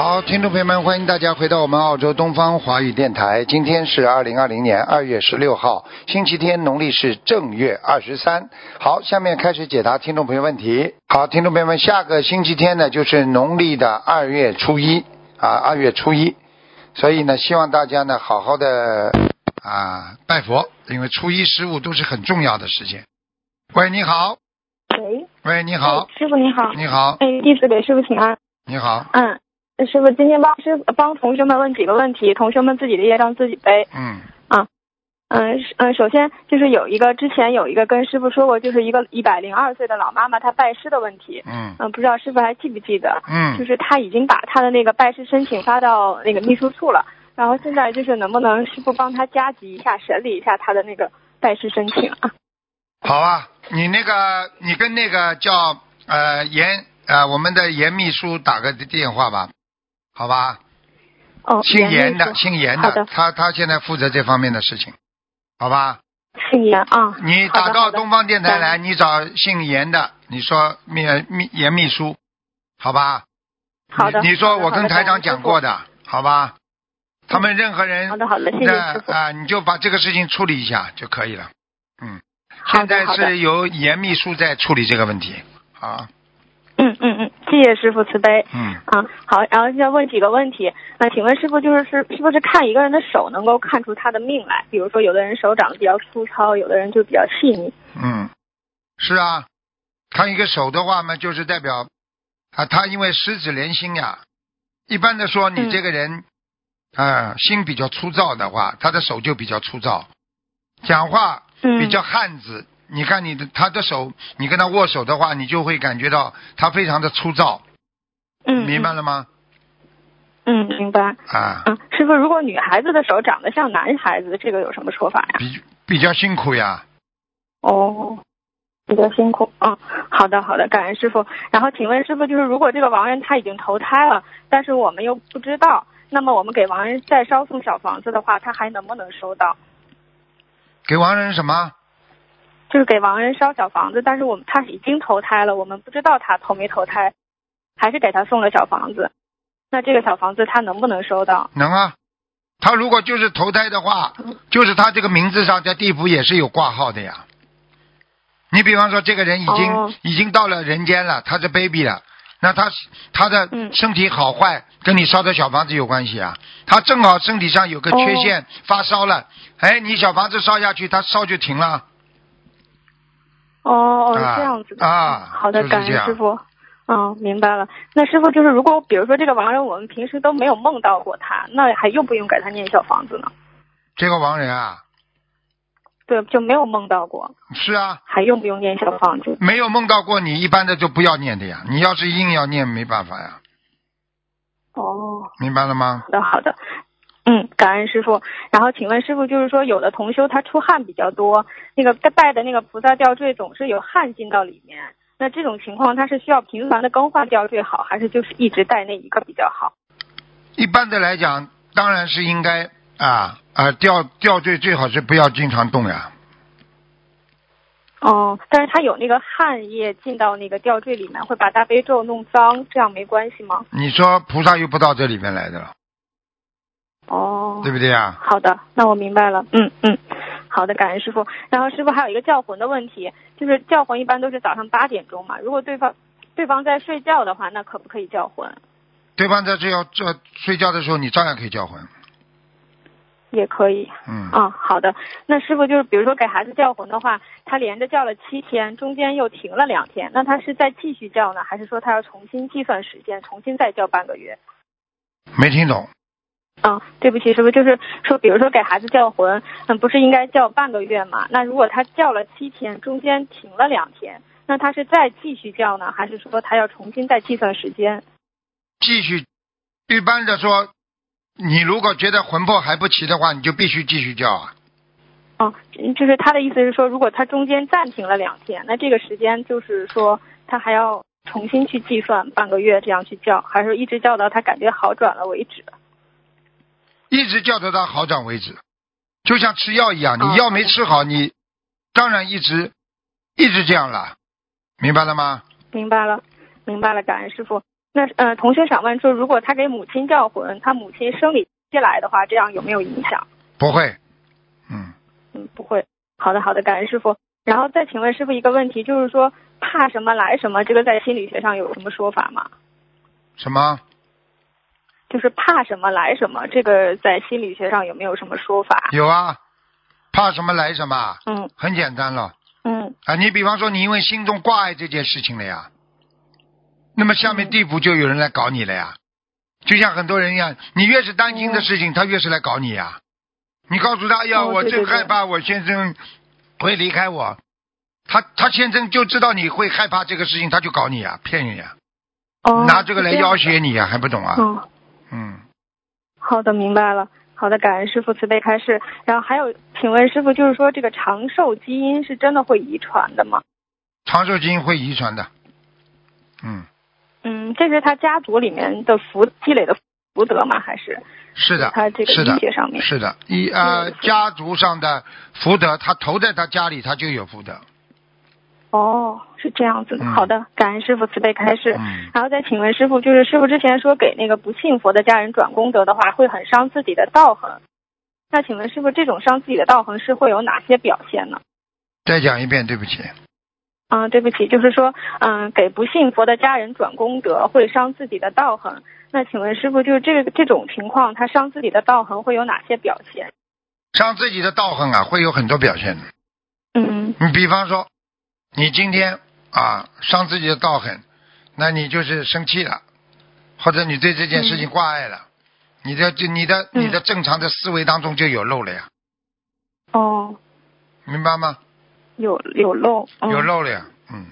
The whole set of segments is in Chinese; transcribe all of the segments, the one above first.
好，听众朋友们，欢迎大家回到我们澳洲东方华语电台。今天是二零二零年二月十六号，星期天，农历是正月二十三。好，下面开始解答听众朋友问题。好，听众朋友们，下个星期天呢，就是农历的二月初一啊，二月初一，所以呢，希望大家呢，好好的啊拜佛，因为初一十五都是很重要的时间。喂，你好。喂。喂，你好。哎师傅你好。你好。哎，弟子给师傅请安。你好。嗯，师傅今天帮师帮同学们问几个问题，同学们自己的业障自己背。嗯。啊嗯嗯，首先就是有一个之前有一个跟师傅说过，就是一个一百零二岁的老妈妈她拜师的问题。嗯嗯，不知道师傅还记不记得？嗯就是她已经把她的那个拜师申请发到那个秘书处了，然后现在就是能不能师傅帮她加急一下审理一下她的那个拜师申请啊？好啊，你那个，你跟那个叫呃严呃我们的严秘书打个电话吧，好吧？哦，姓严的，姓严好的他他现在负责这方面的事情，好吧？姓严啊。你打到东方电台来，你找姓严的，你说秘秘严秘书，好吧？好的。你你说我跟台长讲过。的，好吧？他们任何人好的好的。那啊，你就把这个事情处理一下就可以了。嗯，现在是由严秘书在处理这个问题。好，嗯嗯嗯，谢谢师傅慈悲。嗯，啊，好，然后要问几个问题。那请问师傅，就是是是不是看一个人的手能够看出他的命来？比如说，有的人手长得比较粗糙，有的人就比较细腻。嗯，是啊，看一个手的话嘛，就是代表啊，他因为十指连心呀。一般的说，你嗯这个人啊、心比较粗糙的话，他的手就比较粗糙，讲话嗯，比较汉子。你看你的他的手，你跟他握手的话，你就会感觉到他非常的粗糙，嗯，明白了吗？嗯？嗯，明白。啊，嗯，师傅，如果女孩子的手长得像男孩子，这个有什么说法呀？比比较辛苦呀。哦，比较辛苦。嗯，好的好的，感恩师傅。然后请问师傅，就是如果这个亡人他已经投胎了，但是我们又不知道，那么我们给亡人再烧送小房子的话，他还能不能收到？给亡人什么？就是给亡人烧小房子，但是我们他已经投胎了，我们不知道他投没投胎，还是给他送了小房子。那这个小房子他能不能收到？能啊。他如果就是投胎的话，就是他这个名字上在地府也是有挂号的呀。你比方说，这个人已经、哦已经到了人间了，他是 baby 了，那他他的嗯身体好坏跟你烧的小房子有关系啊。他正好身体上有个缺陷，发烧了，哎，你小房子烧下去，他烧就停了。哦哦，啊这样子的啊好的，感恩师傅。嗯，明白了。那师傅就是，如果比如说这个亡人，我们平时都没有梦到过他，那还用不用给他念小房子呢？这个亡人啊，对，就没有梦到过，是啊，还用不用念小房子？没有梦到过你，一般的就不要念的呀。你要是硬要念，没办法呀，哦，明白了吗？好的好的。嗯，感恩师傅。然后请问师傅，就是说有的同修他出汗比较多，那个带的那个菩萨吊坠总是有汗进到里面，那这种情况他是需要频繁的更换吊坠好，还是就是一直戴那一个比较好？一般的来讲，当然是应该啊啊吊吊坠最好是不要经常动呀。哦，但是他有那个汗液进到那个吊坠里面，会把大悲咒弄脏，这样没关系吗？你说菩萨又不到这里面来的了，哦，对不对呀？好的，那我明白了。嗯嗯，好的，感恩师傅。然后师傅还有一个叫魂的问题，就是叫魂一般都是早上八点钟嘛，如果对方对方在睡觉的话，那可不可以叫魂？对方在这要这睡觉的时候，你照样可以叫魂。也可以。嗯，啊，好的。那师傅就是，比如说给孩子叫魂的话，他连着叫了七天，中间又停了两天，那他是再继续叫呢，还是说他要重新计算时间，重新再叫半个月？没听懂。啊，对不起，师傅，就是说，比如说给孩子叫魂，嗯，不是应该叫半个月嘛？那如果他叫了七天，中间停了两天，那他是再继续叫呢，还是说他要重新再计算时间？继续，一般的说，你如果觉得魂魄还不齐的话，你就必须继续叫啊。哦，就是他的意思是说，如果他中间暂停了两天，那这个时间就是说他还要重新去计算半个月这样去叫，还是一直叫到他感觉好转了为止？一直叫到他好转为止，就像吃药一样，哦你药没吃好，你当然一直一直这样了，明白了吗？明白了，明白了，感恩师傅。那呃，同学想问说，如果他给母亲叫魂，他母亲生理期来的话，这样有没有影响？不会，嗯，嗯，不会。好的，好的，感恩师傅。然后再请问师傅一个问题，就是说怕什么来什么，这个在心理学上有什么说法吗？什么？就是怕什么来什么，这个在心理学上有没有什么说法？有啊，怕什么来什么，嗯很简单了嗯啊。你比方说，你因为心中挂碍这件事情了呀，那么下面地府就有人来搞你了呀。就像很多人一样，你越是担心的事情，他越是来搞你呀。你告诉他，哎呀，我哦对对对真害怕我先生会离开我，他他先生就知道你会害怕这个事情，他就搞你呀，骗你呀，哦，拿这个来要挟你呀，还不懂啊？嗯，嗯，好的，明白了。好的，感恩师傅慈悲开示。然后还有，请问师傅，就是说这个长寿基因是真的会遗传的吗？长寿基因会遗传的。嗯，嗯，这是他家族里面的福积累的福德吗？还是是的，他这个是的医学上面？是的，一呃家族上的福德，他投在他家里，他就有福德。哦，是这样子的。嗯好的，感恩师傅慈悲开示。嗯，然后再请问师傅，就是师傅之前说给那个不信佛的家人转功德的话，会很伤自己的道行。那请问师傅，这种伤自己的道行是会有哪些表现呢？再讲一遍，对不起。嗯，对不起，就是说，嗯，给不信佛的家人转功德会伤自己的道行。那请问师傅，就是这个这种情况，他伤自己的道行会有哪些表现？伤自己的道行啊，会有很多表现的。嗯你比方说，你今天啊伤自己的道行，那你就是生气了，或者你对这件事情挂碍了，你的就你的嗯。你的正常的思维当中就有漏了呀，哦，明白吗？有有漏，嗯、有漏了呀，嗯，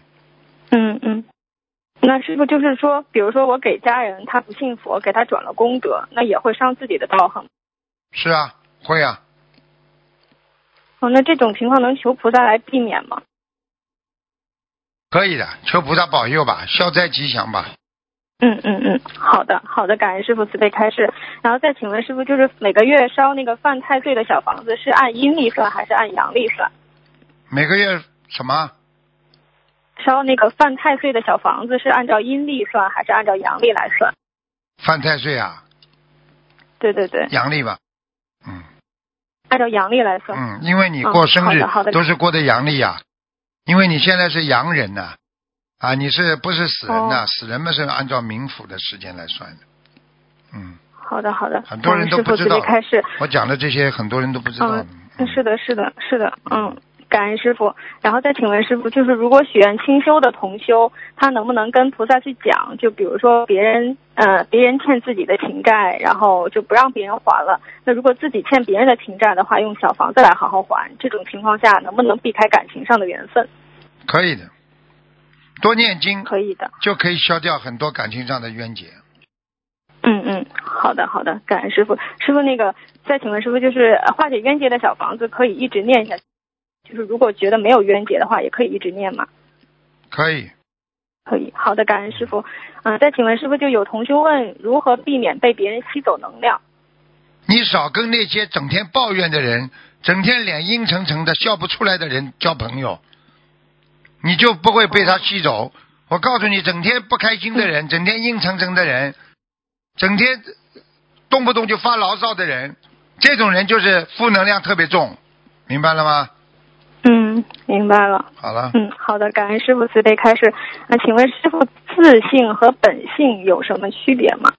嗯嗯，那是不是就是说，比如说我给家人他不信佛，给他转了功德，那也会伤自己的道行。是啊，会啊，哦，那这种情况能求菩萨来避免吗？可以的，求菩萨保佑吧，消灾吉祥吧。嗯嗯嗯，好的好的，感恩师傅慈悲开示。然后再请问师傅，就是每个月烧那个犯太岁的小房子是按阴历算还是按阳历算？每个月什么？烧那个犯太岁的小房子是按照阴历算还是按照阳历来算？犯太岁啊，对对对，阳历吧。嗯按照阳历来算。嗯，因为你嗯过生日都是过的阳历呀，因为你现在是洋人呐、啊，你是不是死人呐、哦死人们是按照冥府的时间来算的。嗯，好的好的，很多人都不知道悲开始。我讲的这些很多人都不知道。嗯嗯是的，是的，是的，嗯，感恩师傅。然后再请问师傅，就是如果许愿清修的同修，他能不能跟菩萨去讲？就比如说别人，呃，别人欠自己的情债，然后就不让别人还了。那如果自己欠别人的情债的话，用小房子来好好还，这种情况下能不能避开感情上的缘分？可以的，多念经可以的。就可以消掉很多感情上的冤结。嗯嗯，好的好的，感恩师傅。师傅那个，再请问师傅，就是呃化解冤结的小房子可以一直念下去，就是如果觉得没有冤结的话，也可以一直念嘛？可以，可以，好的，感恩师傅。嗯、再请问师傅，就有同学问如何避免被别人吸走能量？你少跟那些整天抱怨的人、整天脸阴沉沉的笑不出来的人交朋友，你就不会被他吸走。我告诉你，整天不开心的人、整天阴沉沉的人、整天动不动就发牢骚的人，这种人就是负能量特别重，明白了吗？嗯，明白了。好了，嗯，好的，感恩师傅慈悲开示。那请问师傅，自信和本性有什么区别吗？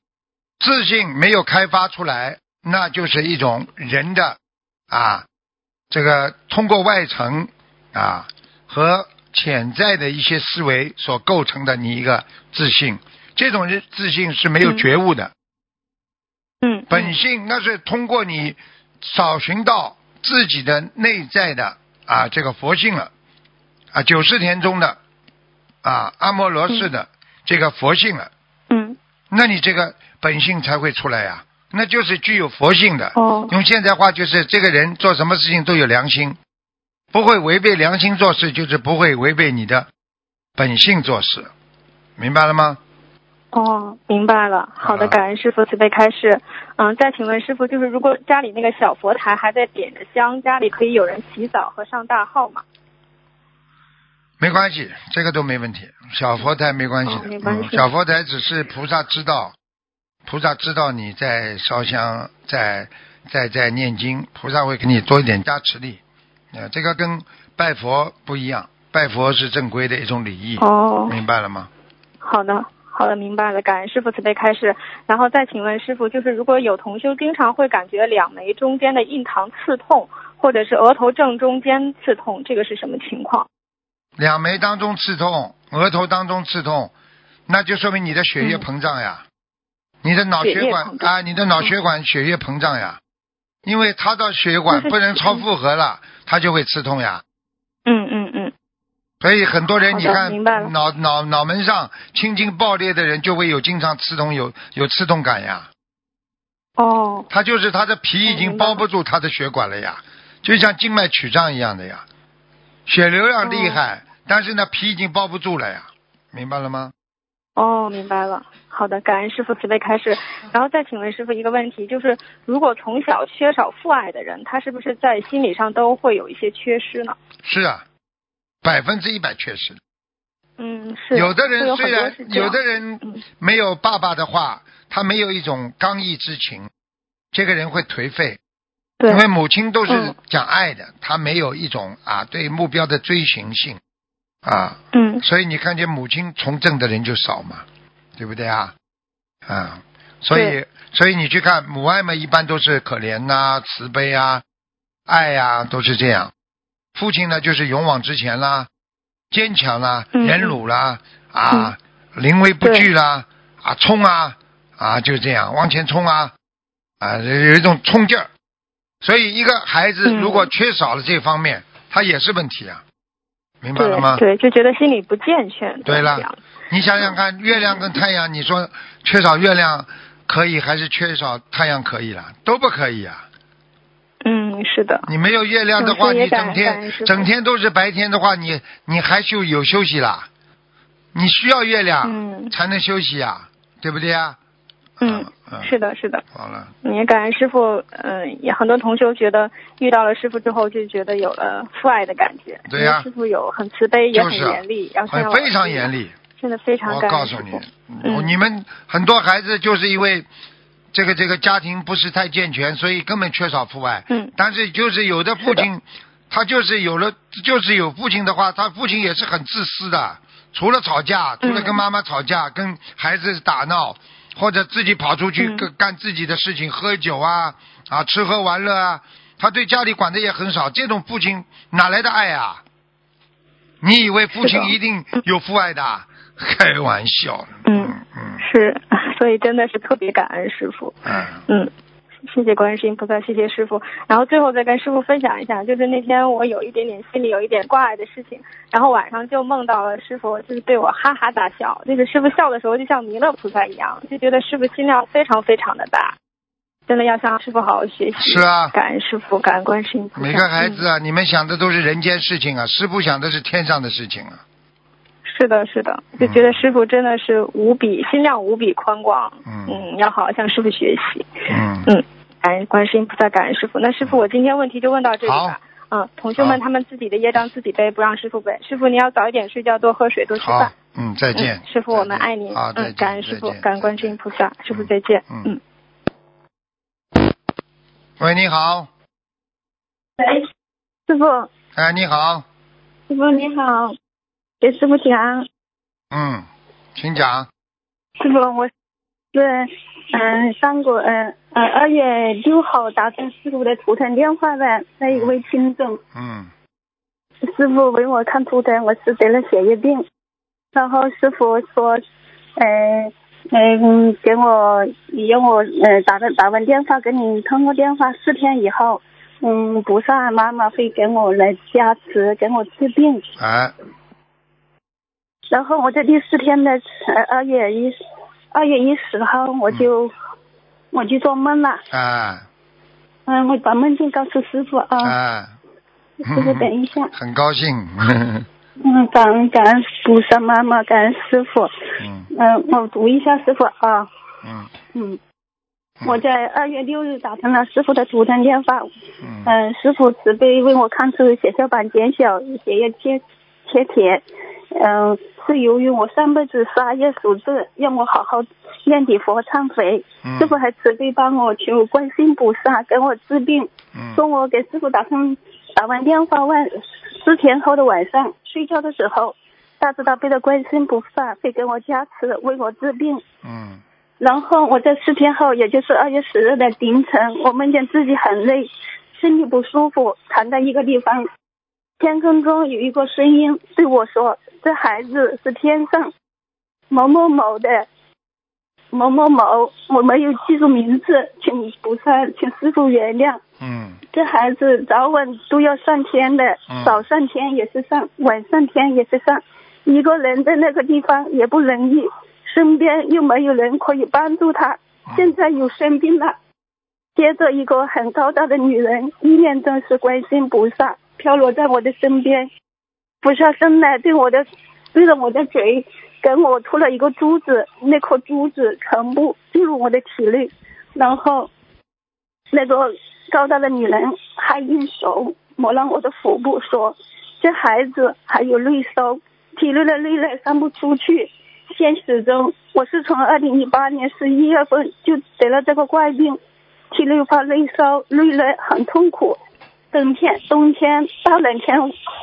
自信没有开发出来，那就是一种人的啊，这个通过外层啊和潜在的一些思维所构成的你一个自信，这种人自信是没有觉悟的。嗯，本性那是通过你找寻到自己的内在的啊这个佛性了啊九世田中的啊阿摩罗氏的这个佛性了。嗯那你这个本性才会出来呀、那就是具有佛性的。哦用现在话就是，这个人做什么事情都有良心，不会违背良心做事，就是不会违背你的本性做事，明白了吗？哦，明白了。好的，啊感恩师傅慈悲开示。嗯，再请问师傅，就是如果家里那个小佛台还在点着香，家里可以有人洗澡和上大号吗？没关系，这个都没问题。小佛台没关系的，哦没关系嗯小佛台只是菩萨知道，菩萨知道你在烧香，在在在念经，菩萨会给你多一点加持力。呃，这个跟拜佛不一样，拜佛是正规的一种礼仪，哦，明白了吗？好的，好的，明白了。感恩师傅慈悲开示。然后再请问师傅，就是如果有同修经常会感觉两眉中间的印堂刺痛，或者是额头正中间刺痛，这个是什么情况？两眉当中刺痛，额头当中刺痛，那就说明你的血液膨胀呀，你的脑血管啊，你的脑血管血液膨胀呀，因为它的血管不能超负荷了，它就会刺痛呀。嗯嗯嗯，所以很多人你看脑脑脑门上青筋爆裂的人就会有经常刺痛有有刺痛感呀，哦，他就是他的皮已经包不住他的血管了呀，就像静脉曲张一样的呀，血流量厉害，但是呢皮已经包不住了呀，明白了吗？哦，明白了。好的，感恩师傅慈悲开示。然后再请问师傅一个问题，就是如果从小缺少父爱的人，他是不是在心理上都会有一些缺失呢？是啊，百分之一百确实。嗯，是。有的人虽然有的人嗯没有爸爸的话，他没有一种刚毅之情，这个人会颓废。对因为母亲都是嗯讲爱的，他没有一种啊对目标的追寻性啊，嗯所以你看见母亲从政的人就少嘛，对不对啊？啊，所以所以你去看母爱嘛，一般都是可怜呐、慈悲啊、爱呀、都是这样。父亲呢，就是勇往直前啦，坚强啦，嗯忍辱啦，啊，临危不惧啦，啊，冲啊，啊，就这样往前冲啊，啊，有一种冲劲儿。所以一个孩子嗯如果缺少了这方面，他也是问题啊，明白了吗？对对，就觉得心理不健全。对了你想想看，月亮跟太阳，你说缺少月亮可以，还是缺少太阳可以了？都不可以啊！嗯，是的。你没有月亮的话，你整天整天都是白天的话，你你还休有休息啦？你需要月亮嗯才能休息啊，对不对啊？嗯，嗯，是的，是的。好了，也感恩师傅，嗯、也很多同修觉得遇到了师傅之后，就觉得有了父爱的感觉。对呀师傅有很慈悲，也很就是啊严厉，然后很非常严厉，真的非常我感告诉你你们很多孩子就是因为这个这个家庭不是太健全，所以根本缺少父爱。嗯但是就是有的父亲，他就是有了，就是有父亲的话，他父亲也是很自私的，除了吵架，除了跟妈妈吵架，跟孩子打闹，或者自己跑出去嗯干干自己的事情，喝酒啊啊，吃喝玩乐啊，他对家里管的也很少。这种父亲哪来的爱啊？你以为父亲一定有父爱的啊？开玩笑。嗯嗯是，所以真的是特别感恩师傅。嗯嗯，谢谢观世音菩萨，谢谢师傅。然后最后再跟师傅分享一下，就是那天我有一点点心里有一点挂碍的事情，然后晚上就梦到了师傅，就是对我哈哈大笑，就是师傅笑的时候就像弥勒菩萨一样，就觉得师傅心量非常非常的大，真的要向师傅好好学习。是啊感恩师傅，感恩观世音菩萨。每个孩嗯子啊，你们想的都是人间事情啊，师傅想的是天上的事情啊。是的，是的，就觉得师傅真的是无比心量无比宽广，嗯要好好向师傅学习。嗯嗯，感恩观世音菩萨，感恩师傅。那师傅，我今天问题就问到这里吧。嗯，同学们他们自己的业障自己背，不让师傅背。师傅，你要早一点睡觉，多喝水，多吃好饭。，嗯，再见。嗯，师傅，我们爱您。好，再嗯，见。感恩师傅感恩观世音菩萨。师傅再见。嗯嗯。喂，你好，喂，师傅，哎，你好，师傅你好，给师傅请安。嗯，请讲。师傅，我是嗯上个嗯呃二月六号打通师傅的图腾电话的那一位听众。嗯师傅为我看图腾，我是得了血液病，然后师傅说，呃，嗯，给我让我呃打个打完电话给你通过电话，四天以后，嗯，菩萨妈妈会给我来加持，给我治病。哎，然后我在第四天的呃二月一二月一十号，我就、我就做梦了，啊，嗯，我把梦境告诉师傅啊，啊，师傅等一下，很高兴。嗯，感恩感恩菩萨妈妈，感恩师傅。嗯。嗯，我读一下师傅啊。嗯。嗯，我在二月六日打通了师傅的图腾电话。嗯。嗯，师傅慈悲为我看出血小板减小，血液缺缺铁。嗯，是由于我上辈子杀业所致，让我好好念礼佛忏悔。嗯师傅还慈悲帮我求观世音菩萨给我治病。嗯说我给师傅打通打完电话问四天后的晚上睡觉的时候，大慈大悲的观世音菩萨会给我加持，为我治病。嗯然后我在四天后，也就是二月十日的凌晨，我梦见自己很累，身体不舒服，躺在一个地方。天空中有一个声音对我说：“这孩子是天上某某某的某某某，我没有记住名字，请菩萨，请师傅原谅。嗯这孩子早晚都要上天的嗯，早上天也是上，晚上天也是上。一个人在那个地方也不容易，身边又没有人可以帮助他，现在又生病了。接着，一个很高大的女人，一脸都是观世音菩萨，飘落在我的身边。菩萨伸来对我的，对着我的嘴，给我吐了一个珠子，那颗珠子全部进入我的体内，然后那个高大的女人还用手摸了我的腹部，说：“这孩子还有内收，体内的内来散不出去。现实中，我是从二零一八年十一月份就得了这个怪病，体内发内烧，内来很痛苦。冬天冬天到冷天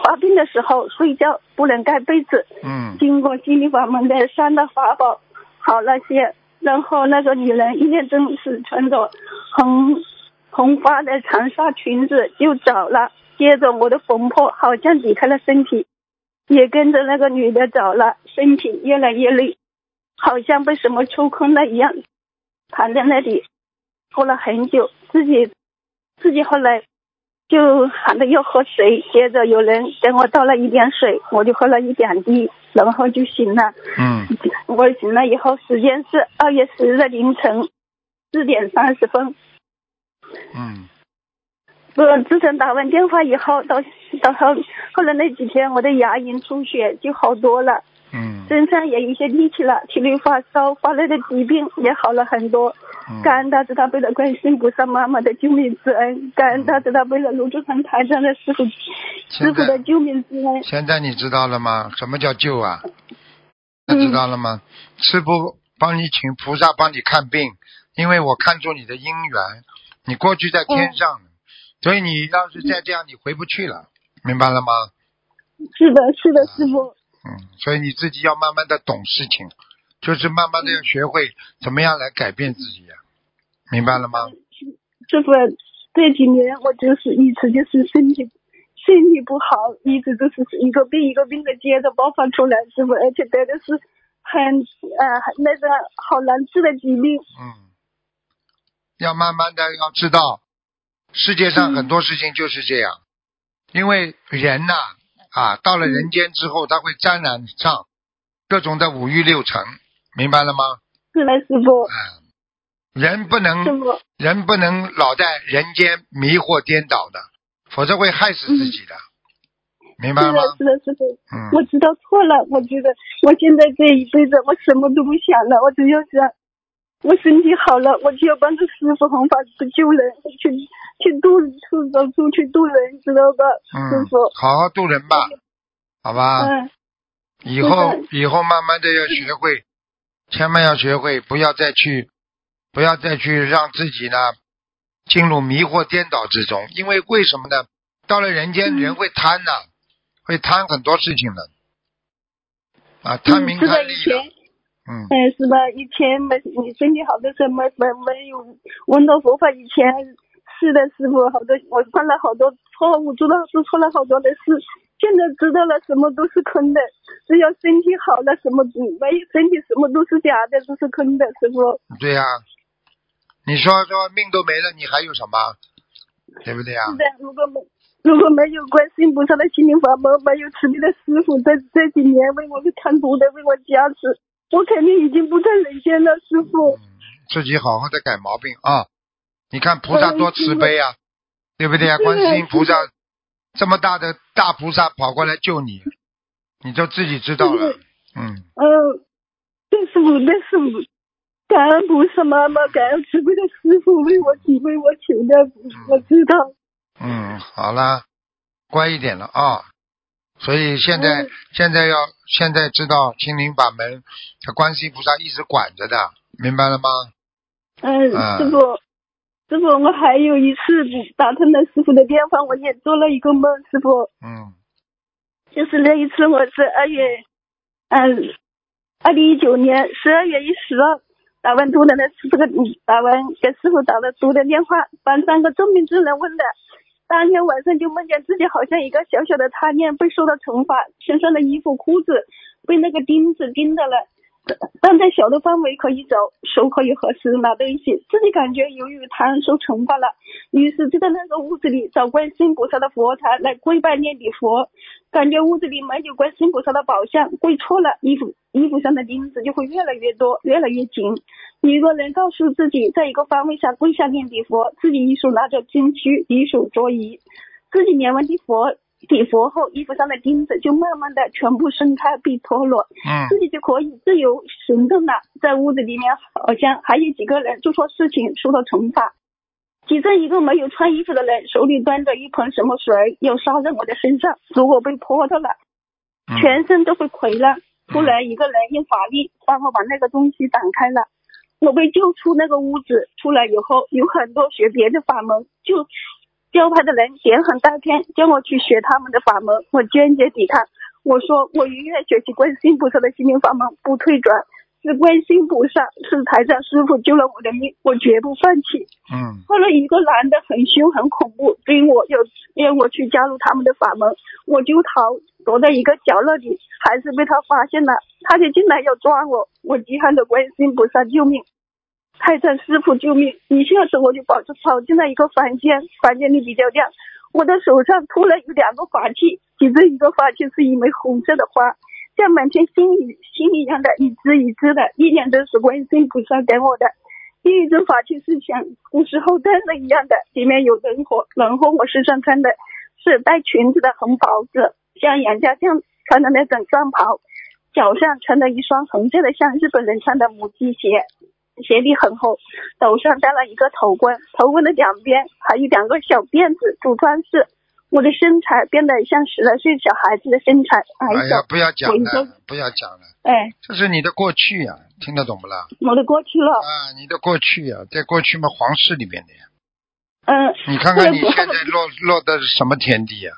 发病的时候，睡觉不能盖被子。嗯经过心理法门的三大法宝，好那些。然后那个女人一脸正是穿着红红花的长纱裙子就走了。接着我的魂魄好像离开了身体，也跟着那个女的走了，身体越来越累，好像被什么抽空了一样，躺在那里，过了很久，自己自己后来就喊着要喝水，接着有人给我倒了一点水，我就喝了一点滴，然后就醒了。嗯我醒了以后，时间是二月十日的凌晨四点三十分。嗯我自从打完电话以后，到到后后来那几天，我的牙龈出血就好多了，嗯身上也有一些力气了，体内发烧发热的疾病也好了很多。嗯感恩大慈大悲的观世音菩萨妈妈的救命之恩，感恩大慈大悲的卢志成台上的师傅师傅的救命之恩。现在你知道了吗？什么叫救啊？那知道了吗？师傅帮你请菩萨帮你看病，因为我看中你的姻缘，你过去在天上，所以你要是再这样，你回不去了，明白了吗？是的，是的，师傅。嗯，所以你自己要慢慢的懂事情，就是慢慢的要学会怎么样来改变自己呀、明白了吗？师傅，这几年我就是一直就是身体身体不好，一直都是一个病一个病的接着爆发出来，师傅，而且得的是很呃那个好难治的疾病。嗯，要慢慢的要知道，世界上很多事情就是这样，因为人呐啊到了人间之后，他会沾染上各种的五欲六尘，明白了吗？是的，师傅，啊，人不能人不能老在人间迷惑颠倒的，否则会害死自己的，明白了吗？是的，是的，师傅，嗯。我知道错了，我觉得我现在这一辈子我什么都不想了，我只要想我身体好了，我就要帮助师傅弘法去救人，去去渡出走出去渡人，知道吧，师嗯傅？，好好渡人吧，好吧。嗯，以后以后慢慢的要学会，千万要学会，不要再去，不要再去让自己呢进入迷惑颠倒之中。因为为什么呢？到了人间，嗯人会贪呐、会贪很多事情的，啊，贪名贪利嗯哎，是吧？以前没你身体好的时候没没没有闻到佛法，以前是的，师傅，好多我犯了好多错误，做了做错了好多的事，现在知道了什么都是空的，只要身体好了，什么没有身体什么都是假的，都是空的，师傅。对呀、你说说命都没了，你还有什么？对不对呀、是的，如果没如果没有观世音菩萨的心灵法门，没有慈悲的师傅在这几年为我看图的，为我加持，我肯定已经不在人间了，师傅。自己好好的改毛病啊！你看菩萨多慈悲啊，对不对啊？是观世音菩萨是这么大的大菩萨跑过来救你，你就自己知道了。嗯，嗯，但是我那是我感恩菩萨妈妈，感恩慈悲的师傅为我体为我求的，我知道。嗯，好啦，乖一点了啊。所以现在、嗯现在要现在知道心灵法门，观世音菩萨一直管着的，明白了吗？嗯，啊师傅，师傅，我还有一次打通了师傅的电话，我也做了一个梦，师傅，嗯就是那一次我是二月，嗯，二零一九年十二月一十二打完图的那这个嗯打完给师傅打了图的电话，帮三个重病之人问的。当天晚上就梦见自己好像一个小小的贪念被受到惩罚，身上的衣服、裤子被那个钉子钉的了。但在小的范围可以走，手可以合十拿东西，自己感觉由于贪受惩罚了，于是就在那个屋子里找观世音菩萨的佛台来跪拜念礼佛，感觉屋子里没有观世音菩萨的宝像，跪错了，衣服衣服上的钉子就会越来越多，越来越紧。一个人告诉自己，在一个方位下跪下念礼佛，自己一手拿着经区，一手着仪，自己念完礼佛。礼佛后，衣服上的钉子就慢慢的全部松开并脱落，嗯自己就可以自由行动了。在屋子里面，好像还有几个人做错事情受到惩罚。其中一个没有穿衣服的人手里端着一盆什么水，要洒在我的身上，如果被泼到了，嗯全身都会溃烂。突然，一个人用法力帮我把那个东西挡开了。我被救出那个屋子，出来以后有很多学别的法门，就教派的人点很大天，叫我去学他们的法门，我坚决抵抗。我说我宁愿学习观世音菩萨的心灵法门，不退转。是观世音菩萨，是台长师傅救了我的命，我绝不放弃。嗯后来一个男的很凶很恐怖，追我要让我去加入他们的法门，我就逃，躲在一个角落里，还是被他发现了，他就进来要抓我，我急喊着观世音菩萨救命，太上师傅救命！一下子我就跑跑进了一个房间，房间里比较亮，我的手上突然有两个法器，其中一个法器是一枚红色的花。像满天星雨星一样的一支一支的，一年都是观世音菩萨给我的。另一种法器是像古时候灯笼一样的，里面有人火，然后我身上穿的是带裙子的红袍子，像杨家将穿的那种战袍，脚上穿的一双红色的像日本人穿的母鸡鞋，鞋底很厚，头上戴了一个头冠，头冠的两边还有两个小辫子做装饰。我的身材变得像十来岁小孩子的身材，矮哎呀，，不要讲了，不要讲了，哎，这是你的过去呀、听得懂不啦？我的过去了，啊，你的过去呀、在过去嘛，皇室里面的呀。嗯，你看看你现在落 落的是什么天地呀、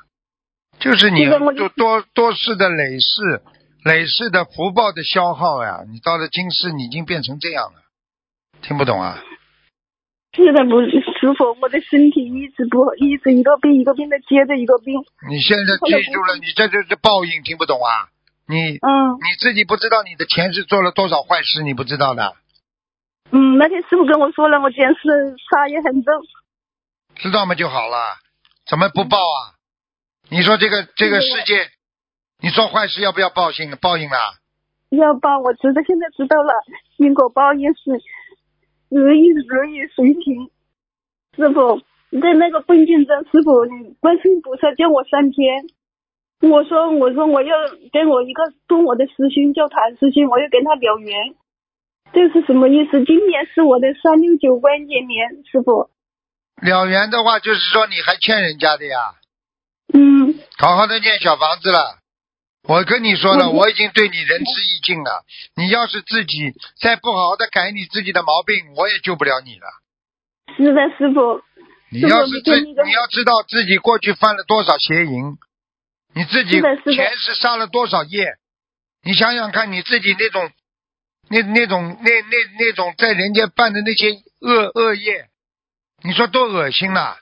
就是你多多多世的累世，累世的福报的消耗呀。你到了今世，你已经变成这样了，听不懂啊？是的，不是师傅，我的身体一直不好，一直一个病一个病的接着一个病，你现在记住了，你这就是报应，听不懂啊？你嗯你自己不知道你的前世做了多少坏事，你不知道的，嗯，那天师傅跟我说了，我前世杀业很重，知道吗就好了，怎么不报啊？你说这个这个世界，你做坏事要不要报应？报应啦？要报，我知道现在知道了，因果报应是如意如意随情。师傅，在那个梦境中，师傅，你观世音菩萨叫我三天，我说我说我要跟我一个跟我的师兄叫谭师兄，我要跟他了缘，这是什么意思？今年是我的三六九关节年，师傅。了缘的话，就是说你还欠人家的呀，嗯好好的念小房子了。我跟你说了，我我已经对你仁至义尽了。你要是自己再不好好的改你自己的毛病，我也救不了你了。是的，师傅。你要是自你要知道自己过去犯了多少邪淫，你自己前世杀了多少业，你想想看你自己那种那那种那那那种在人间办的那些恶恶业，你说多恶心呐！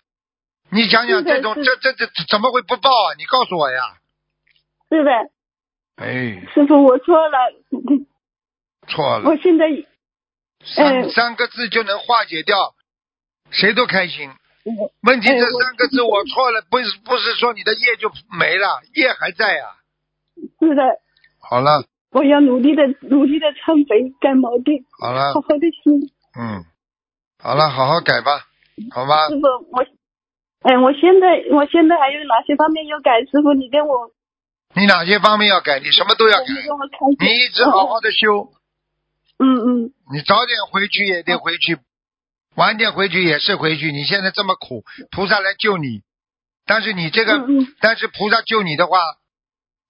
你想想这种这这这怎么会不报啊？你告诉我呀！是的，哎，师傅，我错了，错了我，现在三哎三个字就能化解掉，谁都开心。我问题这三个字我错了，不是不是说你的业就没了，业还在啊、是的，好了我要努力的努力的忏悔改毛病，好了好，好的心。嗯，好了，好好改吧，好吧师？傅，我，哎，我现在我现在还有哪些方面要改？师傅，你跟我你哪些方面要改？你什么都要改。你一直好好的修，嗯嗯。你早点回去也得回去，晚点回去也是回去。你现在这么苦，菩萨来救你，但是你这个，嗯嗯。但是菩萨救你的话，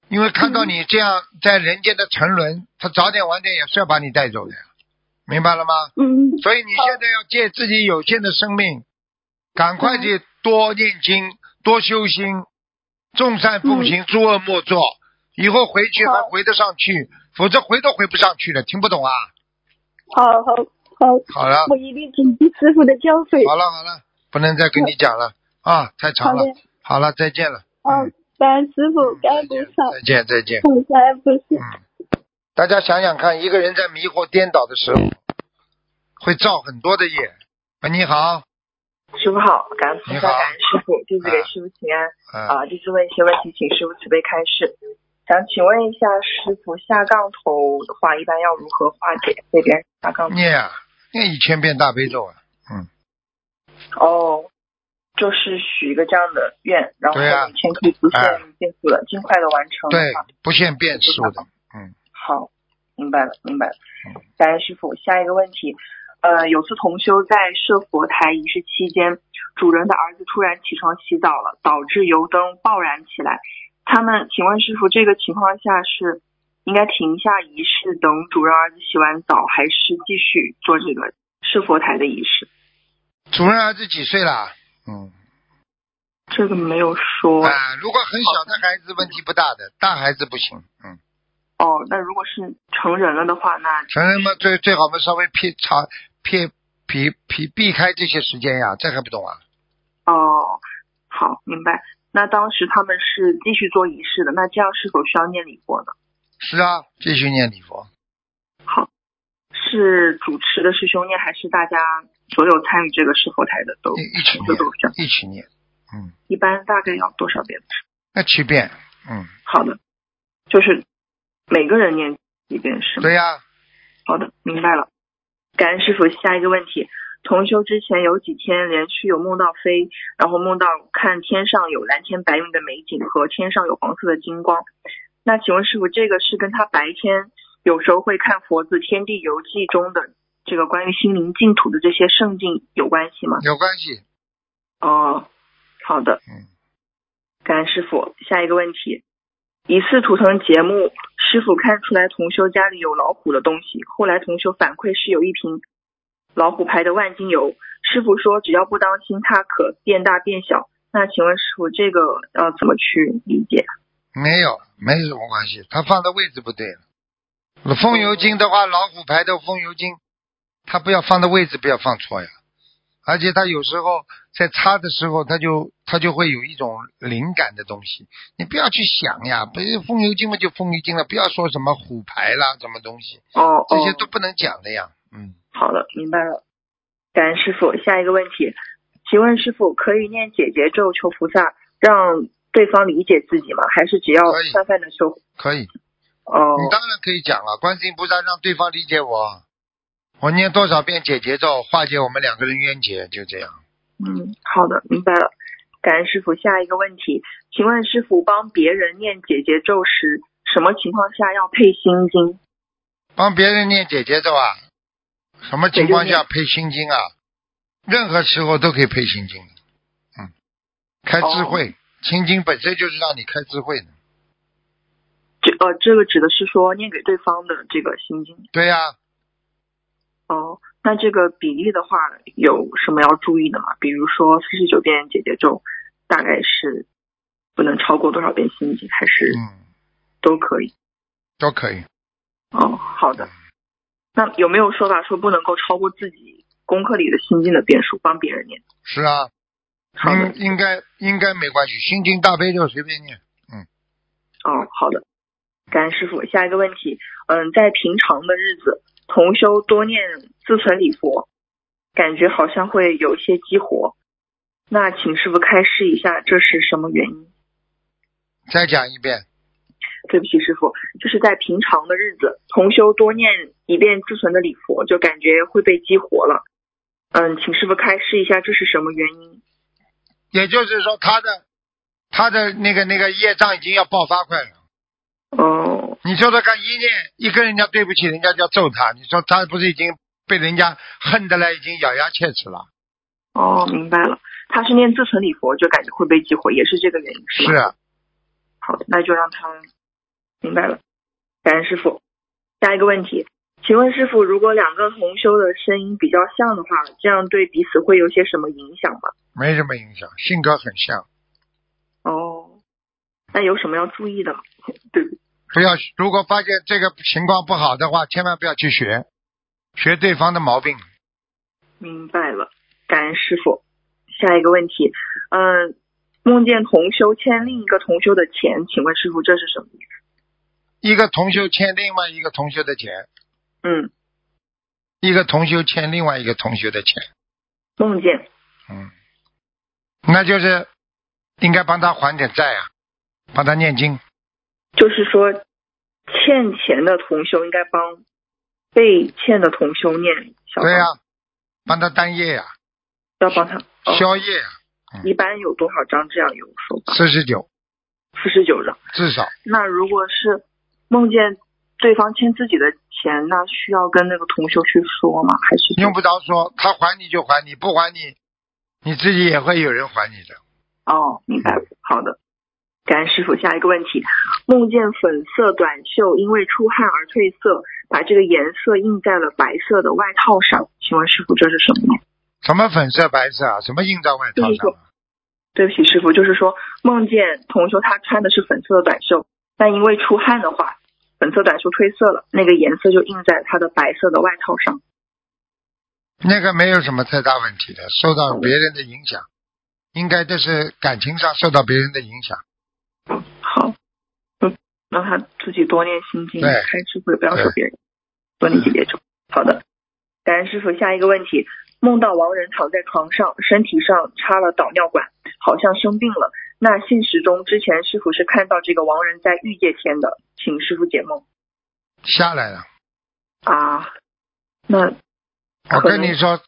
因为看到你这样在人间的沉沦，他早点晚点也是要把你带走的呀，明白了吗？嗯嗯。所以你现在要借自己有限的生命，赶快去多念经、多修心，众善奉行，诸恶莫作。以后回去还回得上去，否则回都回不上去了。听不懂啊？好好好，好了，我一定谨记师傅的教诲。好了，好了，不能再跟你讲了啊，太长了好。好了，再见了。嗯，感恩师傅，感恩菩萨，再见，再见。嗯，感恩菩萨。嗯，大家想想看，一个人在迷惑颠倒的时候，会造很多的业。喂，你好，师傅好，感恩菩萨，感恩师傅，弟子给啊师傅请安。嗯，啊，弟子问一些问题，请师傅慈悲开示。想请问一下师傅，下杠头的话，一般要如何化解？被别人下杠头？念啊，念一千遍大悲咒啊。嗯，哦，就是许一个这样的愿，然后对啊每天可以不限哎变数的，尽快的完成对。，不限变数的。嗯，好，明白了，明白了嗯。感恩师傅。下一个问题，呃，有次同修在设佛台仪式期间，主人的儿子突然起床洗澡了，导致油灯爆燃起来。他们，请问师傅，这个情况下是应该停下仪式，等主人儿子洗完澡，还是继续做这个设佛台的仪式？主人儿子几岁了？嗯，这个没有说。啊，如果很小的孩子问题不大的，大孩子不行。嗯，哦，那如果是成人了的话，那成人嘛，最最好嘛，稍微偏长撇避避避开这些时间呀，这还不懂啊？哦，好，明白。那当时他们是继续做仪式的，那这样是否需要念礼佛呢？是啊，继续念礼佛。好，是主持的师兄念，还是大家所有参与这个是后台的都一一起念？一起念。嗯，一般大概要多少遍？那七遍。嗯，好的，就是每个人念一遍是吗？对呀、好的，明白了。感恩师傅。下一个问题，同修之前有几天连续有梦到飞，然后梦到看天上有蓝天白云的美景和天上有黄色的金光。那请问师傅，这个是跟他白天有时候会看佛子《天地游记》中的这个关于心灵净土的这些圣境有关系吗？有关系。哦，好的。嗯，感恩师傅。下一个问题，一次图腾节目，师傅看出来同修家里有老虎的东西，后来同修反馈是有一瓶老虎牌的万金油，师傅说只要不当心，它可变大变小。那请问师傅，这个要怎么去理解？没有，没什么关系，它放的位置不对了。风油精的话，老虎牌的风油精，它不要放的位置不要放错呀。而且他有时候在擦的时候，他就他就会有一种灵感的东西，你不要去想呀，不是风油精嘛就风油精了，不要说什么虎牌啦，什么东西，哦这些哦，都不能讲的呀。嗯，好了，明白了。感恩师傅。下一个问题，请问师傅可以念解结咒求菩萨让对方理解自己吗？还是只要可以泛泛的求？可以，哦，你当然可以讲了。观世音菩萨让对方理解我，我念多少遍解结咒，化解我们两个人冤结，就这样。嗯，好的，明白了。感恩师傅。下一个问题，请问师傅帮别人念解结咒时，什么情况下要配心经？帮别人念解结咒啊？什么情况下配心经啊？任何时候都可以配心经的。嗯，开智慧，心经本身就是让你开智慧的。这呃，这个指的是说念给对方的这个心经。对呀、哦，那这个比例的话，有什么要注意的吗？比如说四十九遍姐姐咒，大概是不能超过多少遍心经，还是嗯，都可以？都可以。哦，好的。那有没有说法说不能够超过自己功课里的心经的遍数，帮别人念？是啊。应应该应该没关系，心经大悲咒随便念。嗯哦，好的，感恩师傅。下一个问题，嗯，在平常的日子，同修多念自存礼佛，感觉好像会有一些激活。那请师傅开示一下，这是什么原因？再讲一遍。对不起，师傅，就是在平常的日子，同修多念一遍自存的礼佛，就感觉会被激活了。嗯，请师傅开示一下，这是什么原因？也就是说，他的他的那个那个业障已经要爆发快了。哦，你说他干，一念一跟人家对不起，人家就要揍他，你说他不是已经被人家恨得来，已经咬牙切齿了？哦，明白了。他是念自存礼佛，就感觉会被激活，也是这个原因，是吗？是啊，好的，那就让他明白了。感恩师傅。下一个问题，请问师傅，如果两个同修的声音比较像的话，这样对彼此会有些什么影响吗？没什么影响，性格很像。哦，那有什么要注意的？对不要，如果发现这个情况不好的话，千万不要去学，学对方的毛病。明白了。感恩师傅。下一个问题，嗯，梦见同修欠另一个同修的钱，请问师傅这是什么意思？一个同修欠另外一个同修的钱，嗯，一个同修欠另外一个同修的钱，梦见嗯，那就是应该帮他还点债啊，帮他念经。就是说，欠钱的同修应该帮被欠的同修念小对呀、帮他单业呀、要帮他。哦宵夜呀、一般有多少张这样有说法？四十九四十九张。至少。那如果是梦见对方欠自己的钱，那需要跟那个同修去说吗？还是用不着说，他还你就还你，不还你，你自己也会有人还你的。哦，明白了。好的，感恩师傅。下一个问题：梦见粉色短袖因为出汗而褪色，把这个颜色印在了白色的外套上，请问师傅这是什么？什么粉色、白色啊？什么印在外套上啊？对不起，师傅，就是说梦见同修他穿的是粉色的短袖，但因为出汗的话，粉色短袖褪色了，那个颜色就印在他的白色的外套上。那个没有什么太大问题的，受到别人的影响，应该都是感情上受到别人的影响。让他自己多念心经，开智慧，不要说别人，多念几遍咒。好的，感恩师傅。下一个问题：梦到亡人躺在床上，身体上插了导尿管，好像生病了。那现实中之前师傅是看到这个亡人在欲界天的，请师傅解梦下来了，啊。那我跟你说，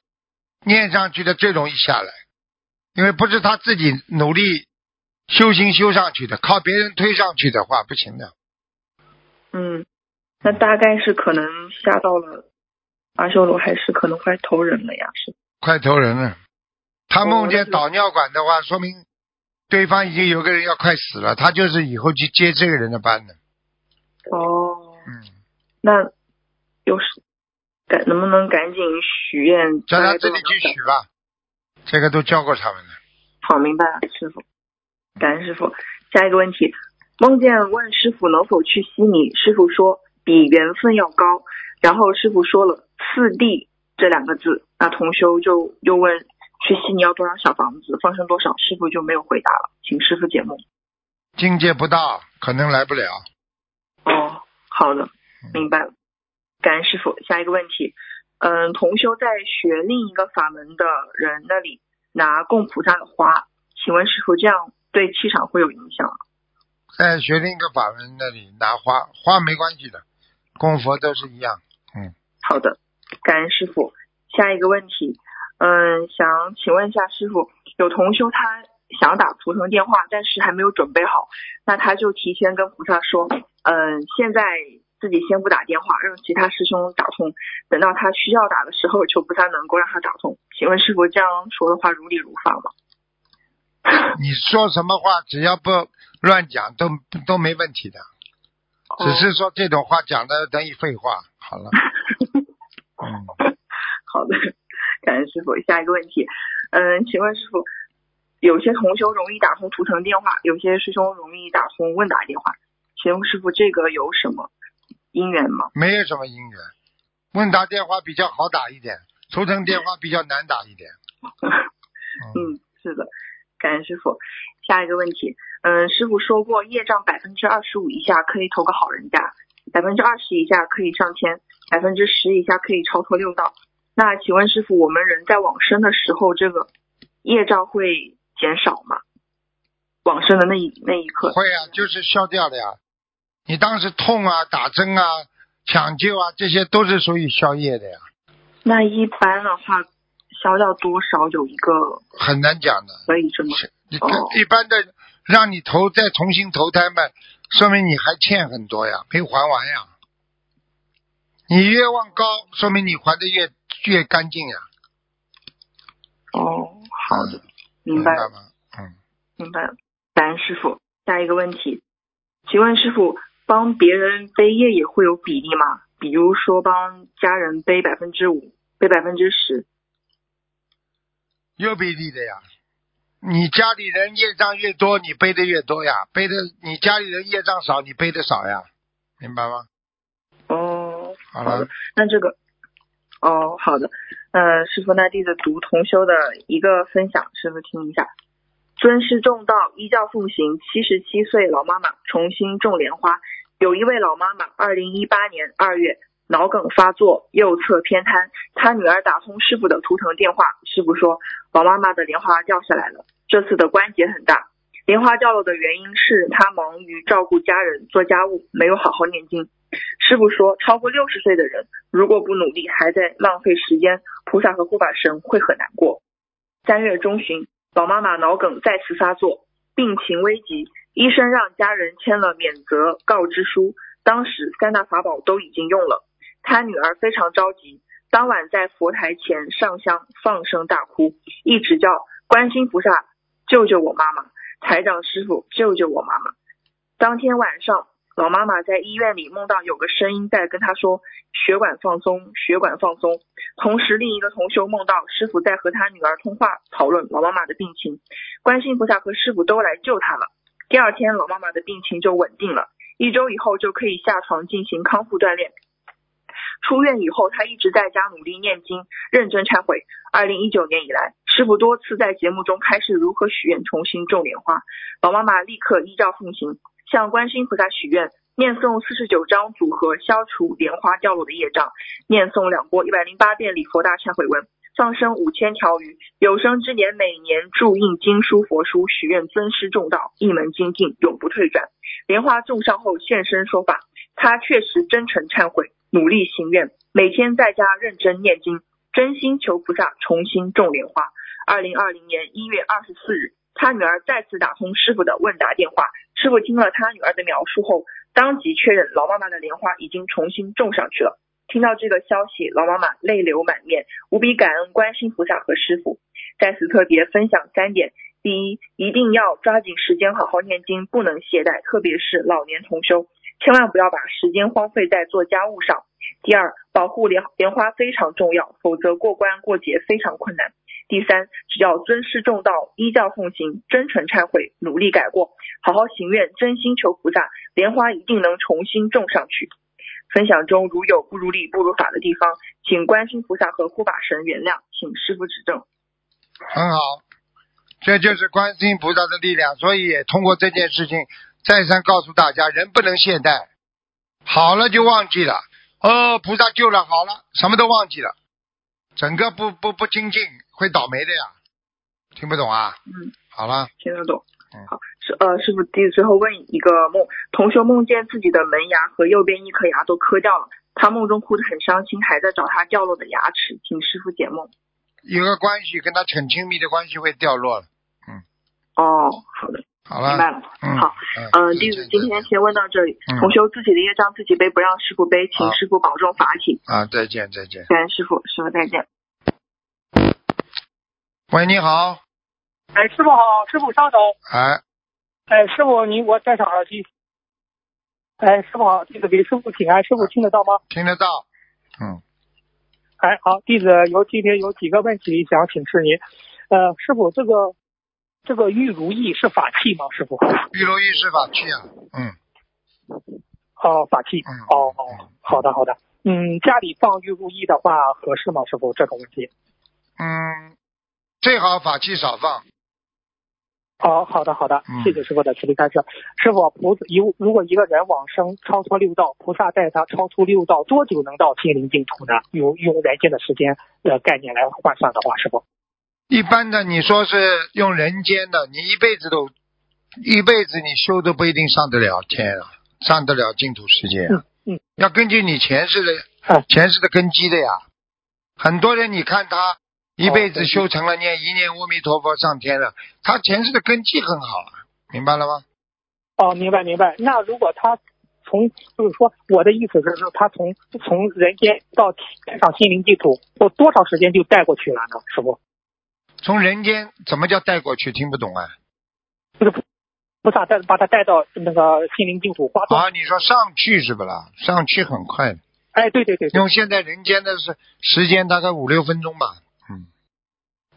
念上去的最容易下来，因为不是他自己努力修行修上去的，靠别人推上去的话不行的。嗯，那大概是可能下到了阿修罗，还是可能快投人了呀？是快投人了。他哦梦见导尿管的话，说明对方已经有个人要快死了，他就是以后去接这个人的班的。哦。嗯，那有是赶能不能赶紧许愿？叫他自己去许吧，这个都教过他们了。好，明白了，师傅。感恩师傅。下一个问题，梦见问师傅能否去悉尼，师傅说比缘分要高，然后师傅说了四地这两个字，那同修就又问去悉尼要多少小房子，放生多少，师傅就没有回答了，请师傅解梦。境界不到，可能来不了。哦，好的，明白了。感恩师傅。下一个问题，嗯，同修在学另一个法门的人那里拿供菩萨的花，请问师傅这样对气场会有影响？在学另一个法门那里拿花，花没关系的，供佛都是一样。嗯，好的，感恩师傅。下一个问题，嗯，想请问一下师傅，有同修他想打图腾电话，但是还没有准备好，那他就提前跟菩萨说，嗯，现在自己先不打电话，让其他师兄打通，等到他需要打的时候，求菩萨能够让他打通。请问师傅这样说的话如理如法吗？你说什么话，只要不乱讲，都都没问题的。只是说这种话讲的等于废话。好了，嗯，好的，感谢师傅。下一个问题，嗯，请问师傅，有些同修容易打通图腾电话，有些师兄容易打通问答电话，请问师傅这个有什么因缘吗？没有什么因缘。问答电话比较好打一点，图腾电话比较难打一点。嗯，嗯，是的，感恩师傅。下一个问题，嗯，师傅说过，业障百分之二十五以下可以投个好人家，百分之二十以下可以上天，百分之十以下可以超脱六道。那请问师傅，我们人在往生的时候，这个业障会减少吗？往生的那一那一刻，会啊，就是消掉的呀。你当时痛啊、打针啊、抢救啊，这些都是属于消业的呀，那一般的话，消掉多少有一个很难讲的。可以这么是你哦一般的让你投再重新投胎嘛，说明你还欠很多呀，没还完呀。你越往高，说明你还的越越干净呀。哦，好的，明明白了，吗？嗯，明白了。感恩师傅。下一个问题，请问师傅，帮别人背业也会有比例吗？比如说帮家人背百分之五，背百分之十。有背地的呀。你家里人业障越多，你背的越多呀；背的你家里人业障少，你背的少呀，明白吗？哦，好好的了，那这个，哦，好的，呃，师傅，那弟子读同修的一个分享，师傅听一下。尊师重道，依教奉行。七十七岁老妈妈重新种莲花。有一位老妈妈，二零一八年二月脑梗发作，右侧偏瘫。她女儿打通师傅的图腾电话，师傅说老妈妈的莲花掉下来了，这次的关节很大。莲花掉落的原因是她忙于照顾家人、做家务，没有好好念经。师傅说，超过六十岁的人如果不努力，还在浪费时间，菩萨和护法神会很难过。三月中旬，老妈妈脑梗再次发作，病情危急，医生让家人签了免责告知书。当时三大法宝都已经用了，他女儿非常着急，当晚在佛台前上香放声大哭，一直叫观世音菩萨救救我妈妈，台长师傅救救我妈妈。当天晚上，老妈妈在医院里梦到有个声音在跟她说血管放松，血管放松。同时，另一个同修梦到师傅在和他女儿通话，讨论老妈妈的病情。观世音菩萨和师傅都来救她了。第二天，老妈妈的病情就稳定了，一周以后就可以下床进行康复锻炼。出院以后，他一直在家努力念经，认真忏悔。二零一九年以来，师傅多次在节目中开示如何许愿重新种莲花，老妈妈立刻依照奉行，向观世音菩萨许愿，念诵四十九章组合消除莲花掉落的业障，念诵两波一百零八遍礼佛大忏悔文，放生五千条鱼，有生之年每年注印经书佛书，许愿尊师重道，一门精进，永不退转。莲花种上后现身说法，他确实真诚忏悔，努力行愿，每天在家认真念经，真心求菩萨重新种莲花。二零二零年一月二十四日，他女儿再次打通师傅的问答电话，师傅听了他女儿的描述后，当即确认老妈妈的莲花已经重新种上去了。听到这个消息，老妈妈泪流满面，无比感恩观世音菩萨和师傅。在此特别分享三点：第一，一定要抓紧时间好好念经，不能懈怠，特别是老年同修，千万不要把时间荒废在做家务上。第二，保护莲莲花非常重要，否则过关过节非常困难。第三，只要尊师重道，依教奉行，真诚忏悔，努力改过，好好行愿，真心求菩萨，莲花一定能重新种上去。分享中如有不如理、不如法的地方，请观世菩萨和护法神原谅，请师傅指正。很好，这就是观世音菩萨的力量。所以也通过这件事情，再三告诉大家，人不能懈怠，好了就忘记了。哦，菩萨救了，好了，什么都忘记了，整个不不不精进，会倒霉的呀。听不懂啊？嗯，好了，听得懂嗯。好，师呃，师傅，弟子最后问一个梦，同学梦见自己的门牙和右边一颗牙都磕掉了，他梦中哭得很伤心，还在找他掉落的牙齿，请师傅解梦。有个关系跟他很亲密的关系会掉落了。哦，好的，好了明白了，嗯，好，嗯，嗯，弟子今天先问到这里嗯，同修自己的业障自己背，不让师傅背，请师傅保重法体。啊，再见再见。感恩师傅，师傅再见。喂，你好，哎，师傅好，师傅稍等。哎，哎，师傅您我戴上耳机。哎，师傅好，弟子给师傅请安，师傅听得到吗？听得到，嗯，哎，好，弟子有今天有几个问题想请示您。呃，师傅，这个这个玉如意是法器吗？师傅？玉如意是法器啊，嗯哦，法器。嗯，哦哦，好的好的。嗯，家里放玉如意的话合适吗？师傅，这个问题。嗯，最好法器少放，哦，好的好的嗯，谢谢师傅的慈悲开示。师傅，菩萨一如果一个人往生超脱六道，菩萨带他超出六道，多久能到心灵净土呢？用用人间的时间的概念来换算的话，师傅。一般的，你说是用人间的，你一辈子都一辈子你修都不一定上得了天啊，上得了净土世界啊。嗯嗯要根据你前世的哎前世的根基的呀。很多人你看他一辈子修成了念一念阿弥陀佛上天了，他前世的根基很好啊，明白了吗？哦，明白明白。那如果他从就是说，我的意思是说，他从从人间到天上心灵净土，有多少时间就带过去了呢？师傅，从人间怎么叫带过去？听不懂啊？就是菩萨带把他带到那个心灵净土花段。啊，你说上去是不啦？上去很快的，哎，对对对对，用现在人间的是时间大概五六分钟吧。嗯，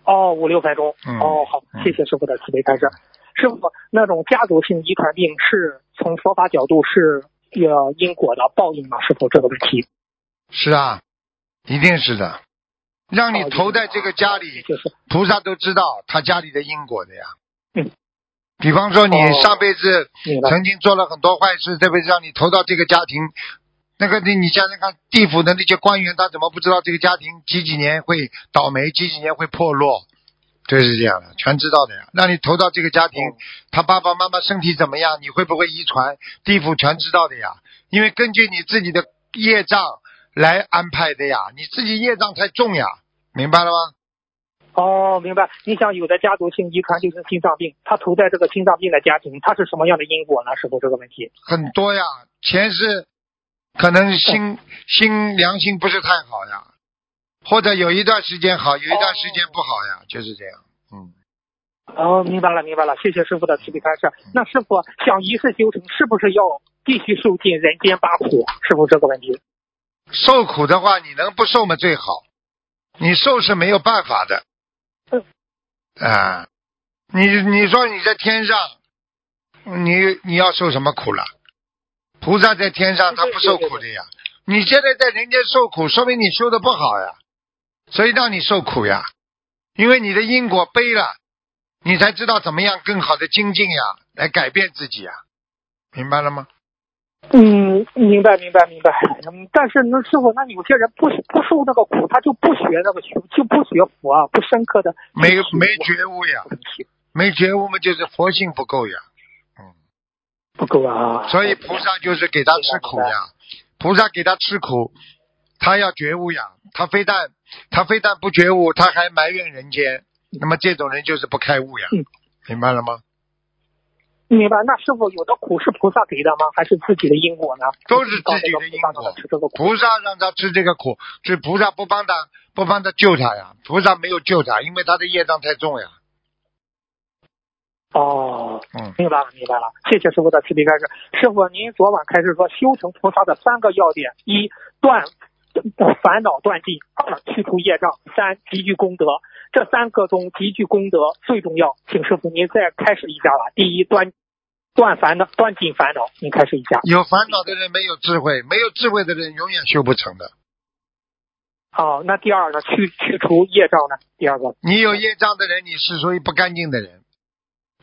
哦，五六分钟。嗯哦，好嗯，谢谢师傅的慈悲开示。师傅，那种家族性遗传病是从佛法角度是呃因果的报应吗？师傅这个问题。是啊，一定是的。让你哦投在这个家里，就是菩萨都知道他家里的因果的呀。嗯。比方说，你哦上辈子曾经做了很多坏事，这辈子让你投到这个家庭，那个你你想想看，地府的那些官员，他怎么不知道这个家庭几几年会倒霉，几几年会破落？就是这样的，全知道的呀。让你投到这个家庭，哦他爸爸妈妈身体怎么样，你会不会遗传，地府全知道的呀。因为根据你自己的业障来安排的呀，你自己业障太重呀，明白了吗？哦，明白。你想，有的家族性遗传就是心脏病，他投在这个心脏病的家庭，他是什么样的因果呢？师傅这个问题。很多呀，前世可能心心良心不是太好呀，或者有一段时间好，有一段时间不好呀，就是这样。嗯，哦，明白了，明白了，谢谢师傅的慈悲开示。那师傅想一世修成，是不是要必须受尽人间八苦？师傅这个问题。受苦的话，你能不受吗？最好，你受是没有办法的。嗯啊，你你说你在天上，你你要受什么苦了？菩萨在天上他不受苦的呀。你现在在人间受苦，说明你修的不好呀，所以让你受苦呀。因为你的因果背了，你才知道怎么样更好的精进呀，来改变自己呀，明白了吗？嗯，明白，明白，明白。嗯，但是那师傅，那有些人不不受那个苦，他就不学那个学，就不学佛啊，不深刻的没没觉悟呀，没觉悟嘛，就是佛性不够呀。嗯，不够啊。所以菩萨就是给他吃苦呀，菩萨给他吃苦，他要觉悟呀。他非但他非但不觉悟，他还埋怨人间。那么这种人就是不开悟呀，嗯明白了吗？明白。那师傅有的苦是菩萨给的吗？还是自己的因果呢？都是自己的因果。菩萨让他吃这个苦，是菩萨不帮他不帮他救他呀。菩萨没有救他，因为他的业障太重呀。哦，嗯，明白了，明白了。谢谢师傅的慈悲开示。师傅，您昨晚开始说修成菩萨的三个要点：一断烦恼断尽；二去除业障；三积聚功德。这三个中积聚功德最重要。请师傅您再开始一下吧。第一，断断烦恼，断尽烦恼。您开始一下。有烦恼的人没有智慧，没有智慧的人永远修不成的。好，那第二呢？去去除业障呢？第二个。你有业障的人，你是属于不干净的人。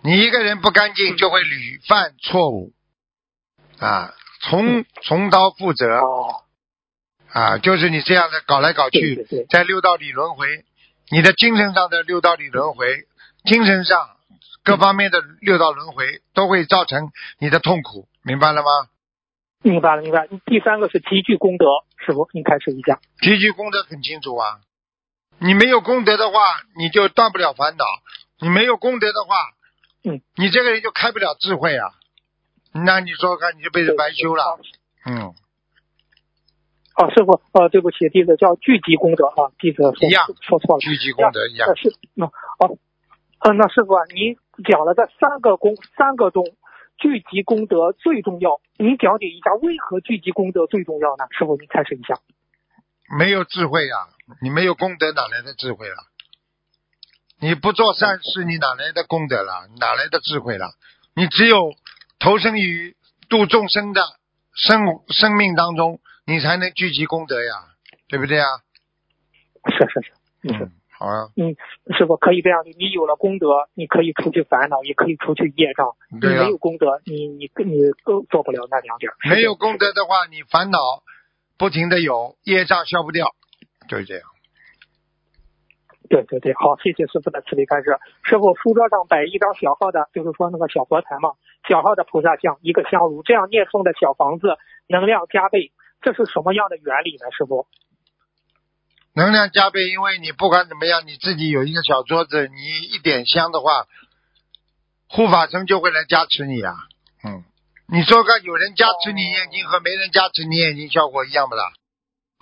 你一个人不干净，就会屡犯错误，啊，重重蹈覆辙，哦，啊，就是你这样的搞来搞去在六道里轮回，你的精神上的六道里轮回，精神上各方面的六道轮回，都会造成你的痛苦，明白了吗？明白了，明白。第三个是积聚功德，师傅您开始一下。积聚功德很清楚啊，你没有功德的话，你就断不了烦恼；你没有功德的话，嗯，你这个人就开不了智慧啊。那你说看，你就辈子白修了。嗯，哦，师傅，呃，对不起，弟子叫聚集功德啊，弟子说一样说错了。聚集功德一样那。是那哦，呃，那师傅啊，您讲了这三个功三个中，聚集功德最重要。您讲解一下为何聚集功德最重要呢？师傅，您开始一下。没有智慧呀、你没有功德，哪来的智慧了？你不做善事，你哪来的功德了？哪来的智慧了？你只有投身于度众生的生生命当中，你才能聚集功德呀，对不对呀？是是是，嗯是嗯，好啊，嗯，师傅可以这样，你有了功德，你可以除去烦恼，也可以除去业障。你对啊没有功德，你你你都做不了那两点。没有功德的话，你烦恼不停的有，业障消不掉，就是这样。对对对，好，谢谢师傅的慈悲开示。师傅，书桌上摆一张小号的，就是说那个小佛台嘛，小号的菩萨像，一个香炉，这样念诵的小房子能量加倍，这是什么样的原理呢？师傅？能量加倍，因为你不管怎么样，你自己有一个小桌子，你一点香的话，护法神就会来加持你啊、嗯，你说看，有人加持你眼睛和没人加持你眼睛效果一样不啦？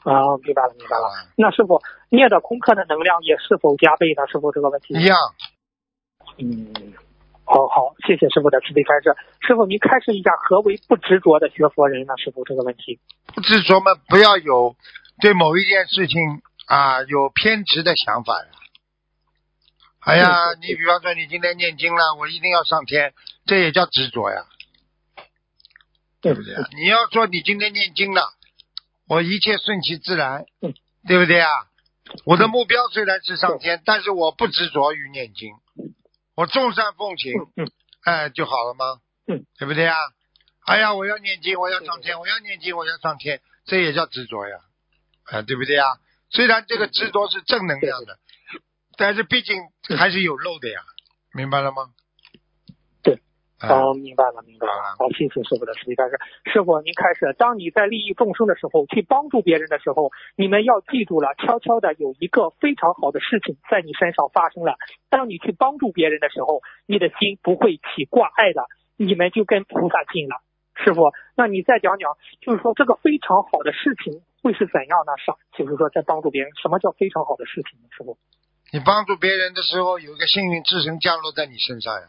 啊，明白了，明白了。啊那师傅念的功课的能量也是否加倍呢？师傅这个问题。一样。嗯，好好，谢谢师傅的慈悲开示。师傅，您开示一下何为不执着的学佛人呢？师傅这个问题。不执着嘛，不要有对某一件事情啊有偏执的想法呀。哎呀，你比方说你今天念经了，我一定要上天，这也叫执着呀，对不对啊？你要说你今天念经了，我一切顺其自然嗯，对不对啊？我的目标虽然是上天，但是我不执着于念经，我众善奉行，哎，就好了吗？嗯，对不对呀？哎呀，我要念经，我要上天，我要念经，我要上天，这也叫执着呀，啊，对不对呀？虽然这个执着是正能量的，但是毕竟还是有漏的呀，明白了吗？哦，明白了，明白了了。好，谢谢师傅的慈悲开示。师傅，您开始，当你在利益众生的时候，去帮助别人的时候，你们要记住了，悄悄的有一个非常好的事情在你身上发生了。当你去帮助别人的时候，你的心不会起挂碍的，你们就跟菩萨近了。师傅，那你再讲讲，就是说这个非常好的事情会是怎样呢？上，就是说在帮助别人，什么叫非常好的事情呢？师傅？你帮助别人的时候，有一个幸运之神降落在你身上呀。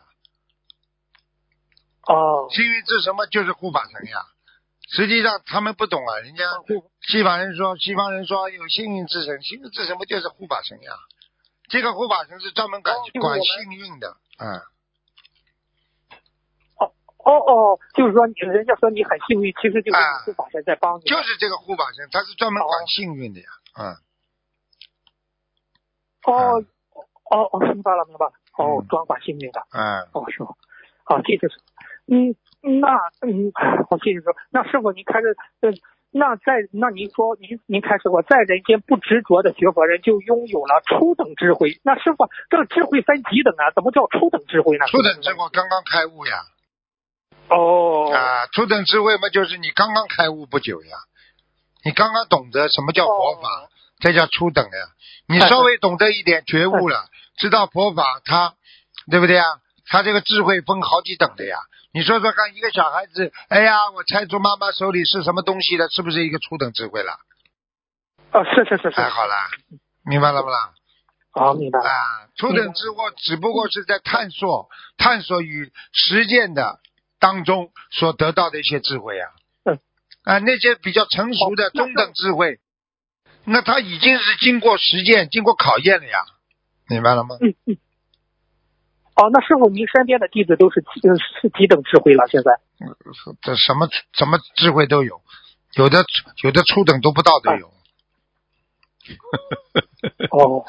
哦，幸运之神嘛，就是护法神呀。实际上他们不懂啊，人家护西方人说，西方人说有幸运之神，幸运之神不就是护法神呀？这个护法神是专门管哦管幸运的，嗯，哦哦哦，就是说你人家说你很幸运，其实就是护法神在帮你。就是这个护法神，他是专门管哦幸运的呀，嗯，哦哦哦，明白了明白了。哦嗯，专管幸运的。嗯，哦，师傅，好，谢谢师傅。嗯，那嗯，好，谢谢师傅。那师傅您开始，呃，那在那您说您您开始过，在人间不执着的学佛人就拥有了初等智慧。那师傅，这个智慧分几等啊？怎么叫初等智慧呢？初等智慧刚刚开悟呀，哦啊，初等智慧嘛，就是你刚刚开悟不久呀，你刚刚懂得什么叫佛法，哦这叫初等呀。你稍微懂得一点觉悟了，知道佛法它，对不对啊？它这个智慧分好几等的呀。你说说看，一个小孩子，哎呀，我猜出妈妈手里是什么东西了，是不是一个初等智慧了？哦，是是是是。哎，好了，明白了不啦？好，明白。啊，初等智慧只不过是在探索、探索与实践的当中所得到的一些智慧啊。嗯。啊，那些比较成熟的中等智慧，那他已经是经过实践、经过考验了呀，明白了吗？嗯嗯。哦，那师傅，您身边的弟子都是是几等智慧了？现在？这什么什么智慧都有，有的有的初等都不到的有。哦，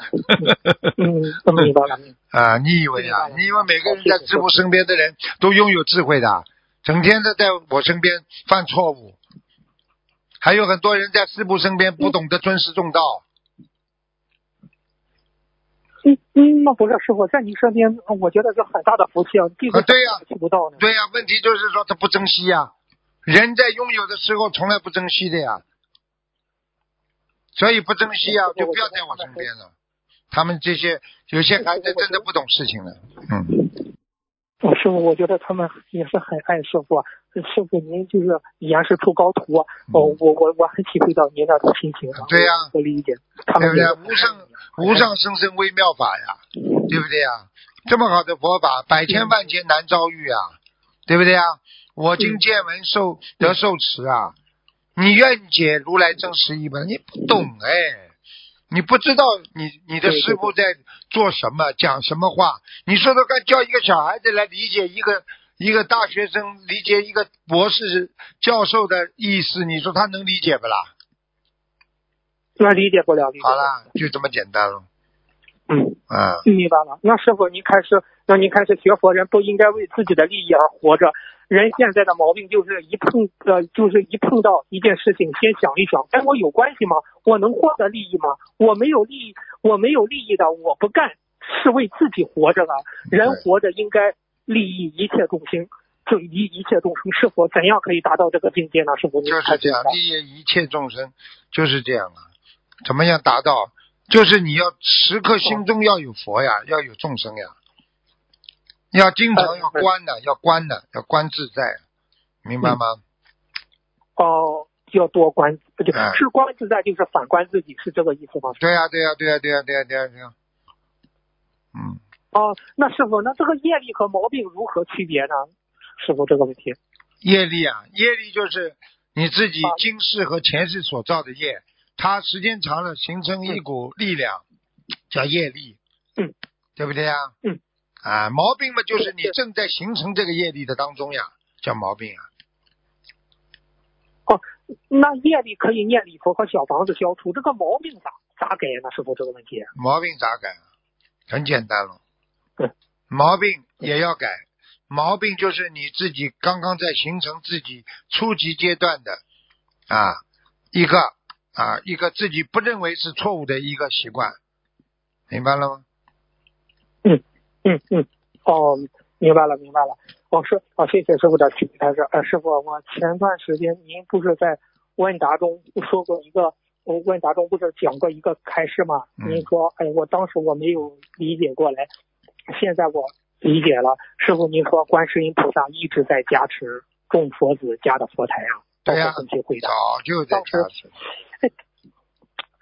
嗯，嗯明白了。明白了 啊，你以为啊？你以为每个人在师傅身边的人都拥有智慧的啊？整天的在我身边犯错误，还有很多人在师傅身边不懂得尊师重道。嗯嗯，那不是师傅在你身边，我觉得是很大的福气啊，弟子啊对呀去不到呢。对呀、问题就是说他不珍惜呀、人在拥有的时候从来不珍惜的呀，所以不珍惜呀、是就不要在我身边了。他们这些有些孩子真的不懂事情了，嗯，哦，师傅，我觉得他们也是很爱师傅啊。师傅，您就是严师出高徒啊。哦，我我我很体会到您那种心情对呀我理解。他对不对？无上无上生生微妙法呀，对不对呀？这么好的佛法，百千万劫难遭遇啊，对不对呀？我今见闻受得受持啊，你愿解如来真实义吗？你不懂哎，你不知道你你的师傅在做什么，讲什么话。你说说看，叫一个小孩子来理解一个一个大学生理解一个博士教授的意思，你说他能理解不啦？那理解不了，理解不了。好啦，就这么简单了，嗯。啊。明白了。那师傅，您开始，那您开始学佛人不应该为自己的利益而活着。人现在的毛病就是一碰呃，就是一碰到一件事情，先想一想，跟我有关系吗？我能获得利益吗？我没有利益，我没有利益的，我不干，是为自己活着的。人活着应该利益一切众生，就一一切众生。是否怎样可以达到这个境界呢？师傅，您就是这样，利益一切众生，就是这样啊。怎么样达到？就是你要时刻心中要有佛呀，要有众生呀，要经常要观的，要观的，要观自在。明白吗？哦，要多观，不就哎是观自在，就是反观自己，是这个意思吗？对呀、对呀、对呀、对呀、对呀、对呀、对呀、嗯，哦，那师傅，那这个业力和毛病如何区别呢？师傅这个问题。业力啊，业力就是你自己啊今世和前世所造的业，它时间长了形成一股力量，叫业力，嗯，对不对呀？嗯，啊，毛病嘛，就是你正在形成这个业力的当中呀，叫毛病啊。哦那业力可以念礼佛和小房子消除，这个毛病咋咋改呢？师傅这个问题。毛病咋改啊？很简单了，嗯，毛病也要改。毛病就是你自己刚刚在形成自己初级阶段的啊一个啊一个自己不认为是错误的一个习惯，明白了吗？嗯嗯，哦，明白了明白了。哦是哦，谢谢师傅的提开始。呃，师傅，我前段时间您不是在问答中说过一个，我问答中不是讲过一个开示吗？嗯您说，哎，我当时我没有理解过来，现在我理解了。师傅，您说观世音菩萨一直在加持众佛子家的佛台啊，对呀包括问题回答早。就在加持。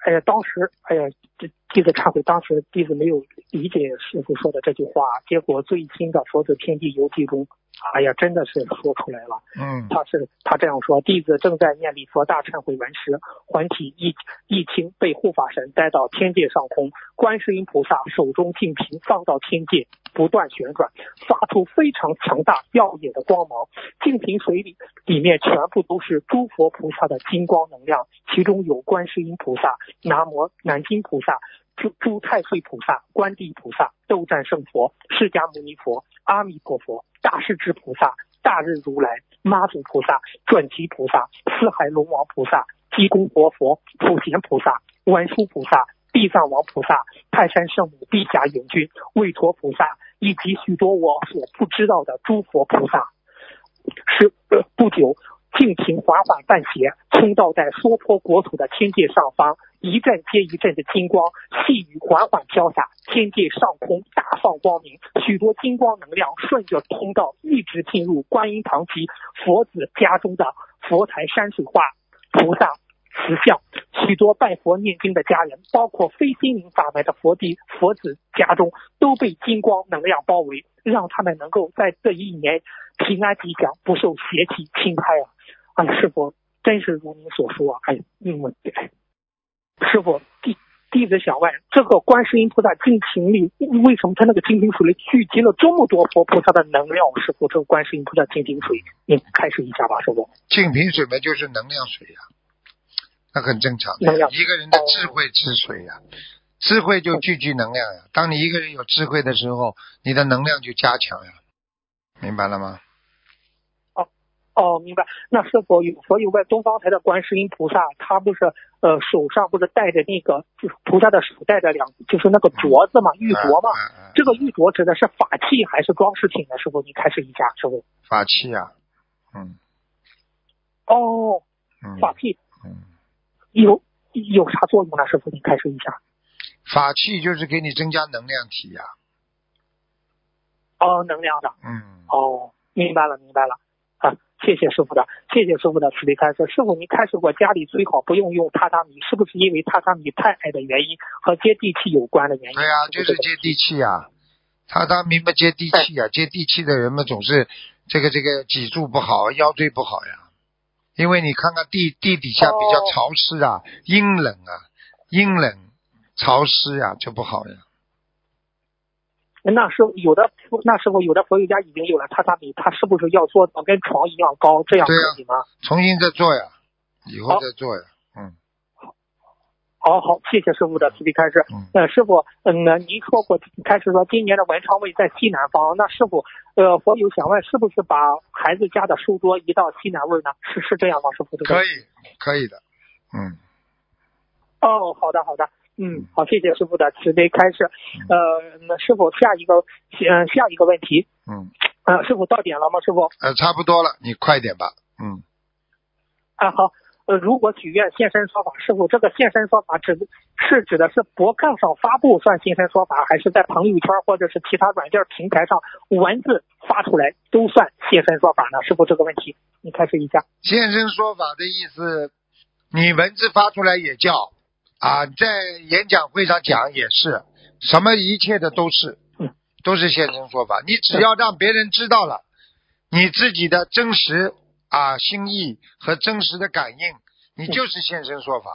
哎呀，当时，哎呀，这弟子忏悔，当时弟子没有理解师傅说的这句话，结果最新的《佛子天地游记》中，哎呀，真的是说出来了。嗯他是他这样说：弟子正在念礼佛大忏悔文时，魂体一一轻被护法神带到天界上空，观世音菩萨手中净瓶放到天界，不断旋转，发出非常强大耀眼的光芒。净瓶水里里面全部都是诸佛菩萨的金光能量，其中有观世音菩萨、南无南京菩萨。诸诸太岁菩萨、观地菩萨、斗战胜佛、释迦牟尼佛、阿弥陀佛、大势至菩萨、大日如来、妈祖菩萨、转提菩萨、四海龙王菩萨、济公活佛、普贤菩萨、文殊菩萨、地藏王菩萨、泰山圣母碧霞元君、韦陀菩萨，以及许多我所不知道的诸佛菩萨。是呃，不久，净瓶缓缓半斜，冲到在娑婆国土的天界上方，一阵接一阵的金光，细雨缓缓飘洒，天界上空大放光明，许多金光能量顺着通道一直进入观音堂及佛子家中的佛台山水画菩萨。慈像，许多拜佛念经的家人，包括非心灵法门的佛弟佛子家中，都被金光能量包围，让他们能够在这一年平安吉祥，不受邪气侵害啊！哎，师傅，真是如你所说啊！哎，嗯，我哎师傅弟弟子想问，这个观世音菩萨净瓶里，为什么他那个净瓶水里聚集了这么多佛菩萨的能量？师傅，这个观世音菩萨净瓶水，您开示一下吧，师傅。净瓶水嘛，就是能量水呀、那很正常的能量。一个人的智慧之水呀、智慧就聚集能量呀。当你一个人有智慧的时候，你的能量就加强呀。明白了吗？哦，明白。那是否有所有问东方台的观世音菩萨，他不是呃手上不是戴着那个，就是菩萨的手戴着两，就是那个镯子嘛，玉镯嘛。嗯嗯嗯这个玉镯指的是法器还是装饰品呢？师傅，你开始一下，师傅。法器呀、嗯哦，嗯法器嗯，有有啥作用呢？师傅，你开始一下。法器就是给你增加能量体呀、哦，能量的。嗯，哦，明白了，明白了。啊，谢谢师傅的，谢谢师傅的慈悲开示。师傅，您开示过家里最好不用用榻榻米，是不是因为榻榻米太矮的原因和接地气有关的原因？对呀、就是接地气呀、榻榻米不接地气呀、接地气的人们总是这个这个脊柱不好，腰椎不好呀。因为你看看地地底下比较哦潮湿啊，阴冷啊，阴冷潮湿呀、就不好呀。那是有的，那时候有的佛友家已经有了榻榻米，他是不是要做到跟床一样高，这样可以吗？重新再做呀，以后再做呀。嗯好好，谢谢师傅的慈悲开示。嗯，呃，师傅，嗯，那您说过开始说今年的文昌位在西南方，那师傅，呃，佛友想问，是不是把孩子家的书桌移到西南位呢？是是这样吗？师傅，这个可以可以的。嗯，哦，好的好的，嗯，好，谢谢师傅的慈悲开示。呃，那师傅下一个，呃，下一个问题，嗯，呃，师傅到点了吗？师傅？呃，差不多了，你快点吧。嗯，啊，好，呃，如果许愿现身说法，师傅这个现身说法指的是指的是博客上发布算现身说法，还是在朋友圈或者是其他软件平台上文字发出来都算现身说法呢？师傅这个问题，你开始一下。现身说法的意思，你文字发出来也叫啊，在演讲会上讲也是，什么一切的都是嗯，都是现身说法。你只要让别人知道了你自己的真实啊心意和真实的感应，你就是现身说法。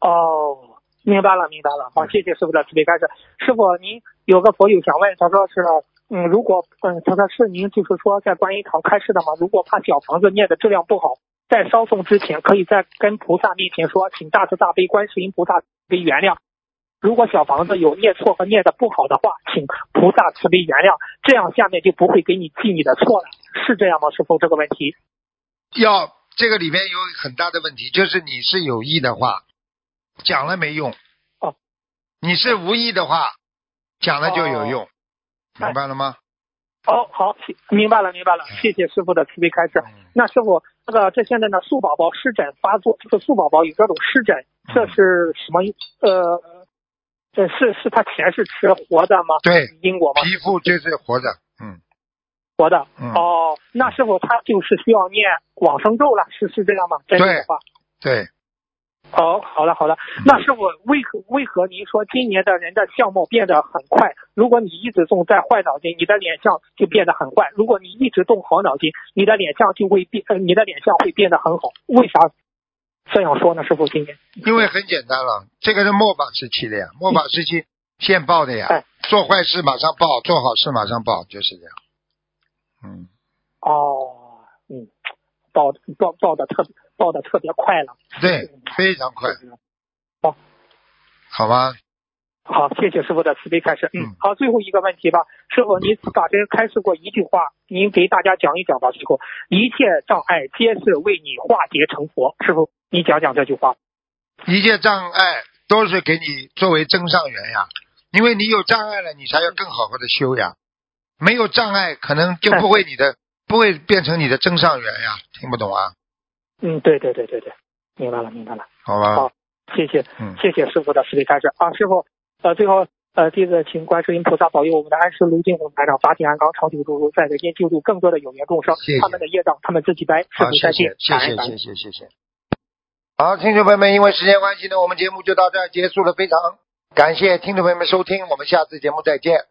哦，明白了，明白了。好，谢谢师傅的慈悲开示。师傅，您有个佛友想问，他说是，嗯，如果，嗯，他说是您就是说在观音堂开示的吗？如果怕小房子念的质量不好，在烧送之前，可以在跟菩萨面前说，请大慈大悲观世音菩萨给原谅。如果小房子有念错和念的不好的话，请菩萨慈悲原谅，这样下面就不会给你记你的错了，是这样吗？师傅，这个问题。要这个里面有很大的问题，就是你是有意的话，讲了没用。哦。你是无意的话，讲了就有用，哎明白了吗？哦，好，明白了，明白了，谢谢师傅的慈悲开示。嗯那师傅，这个这现在呢，素宝宝湿疹发作，这个素宝宝有这种湿疹，这是什么？呃，这是是他前世吃活的吗？对，因果吗？皮肤就是活的，嗯活的。嗯，哦，那是否他就是需要念往生咒了，是是这样吗？真的话。对，哦，好了好了。那师傅为何为何您说今年的人的相貌变得很快？如果你一直动在坏脑筋，你的脸相就变得很坏；如果你一直动好脑筋，你的脸相就会变，呃，你的脸相会变得很好。为啥这样说呢？师傅今年因为很简单了，这个是末法时期的呀，末法时期现报的呀，哎做坏事马上报，做好事马上报，就是这样。嗯，哦，嗯，报报报的特别报的特别快了。对，非常快，哦，好吧？好，谢谢师傅的慈悲开示。嗯嗯，好，最后一个问题吧，师傅，您法身开示过一句话，您给大家讲一讲吧，师傅。一切障碍皆是为你化解成佛，师傅，你讲讲这句话。一切障碍都是给你作为增上缘呀，因为你有障碍了，你才要更好好的修呀。没有障碍，可能就不会你的不会变成你的增上缘呀。听不懂啊？嗯，对对对对对，明白了明白了，好吧？好谢谢嗯，谢谢师傅的慈悲开示啊，师傅，呃，最后。呃，弟子请观世音菩萨保佑我们的安师卢金红台长法体安康，长久住如在人间救助更多的有缘众生谢谢，他们的业障他们自己背，师傅再见谢谢，谢谢。好，听众朋友们，因为时间关系呢，我们节目就到这儿结束了。非常感谢听众朋友们收听，我们下次节目再见。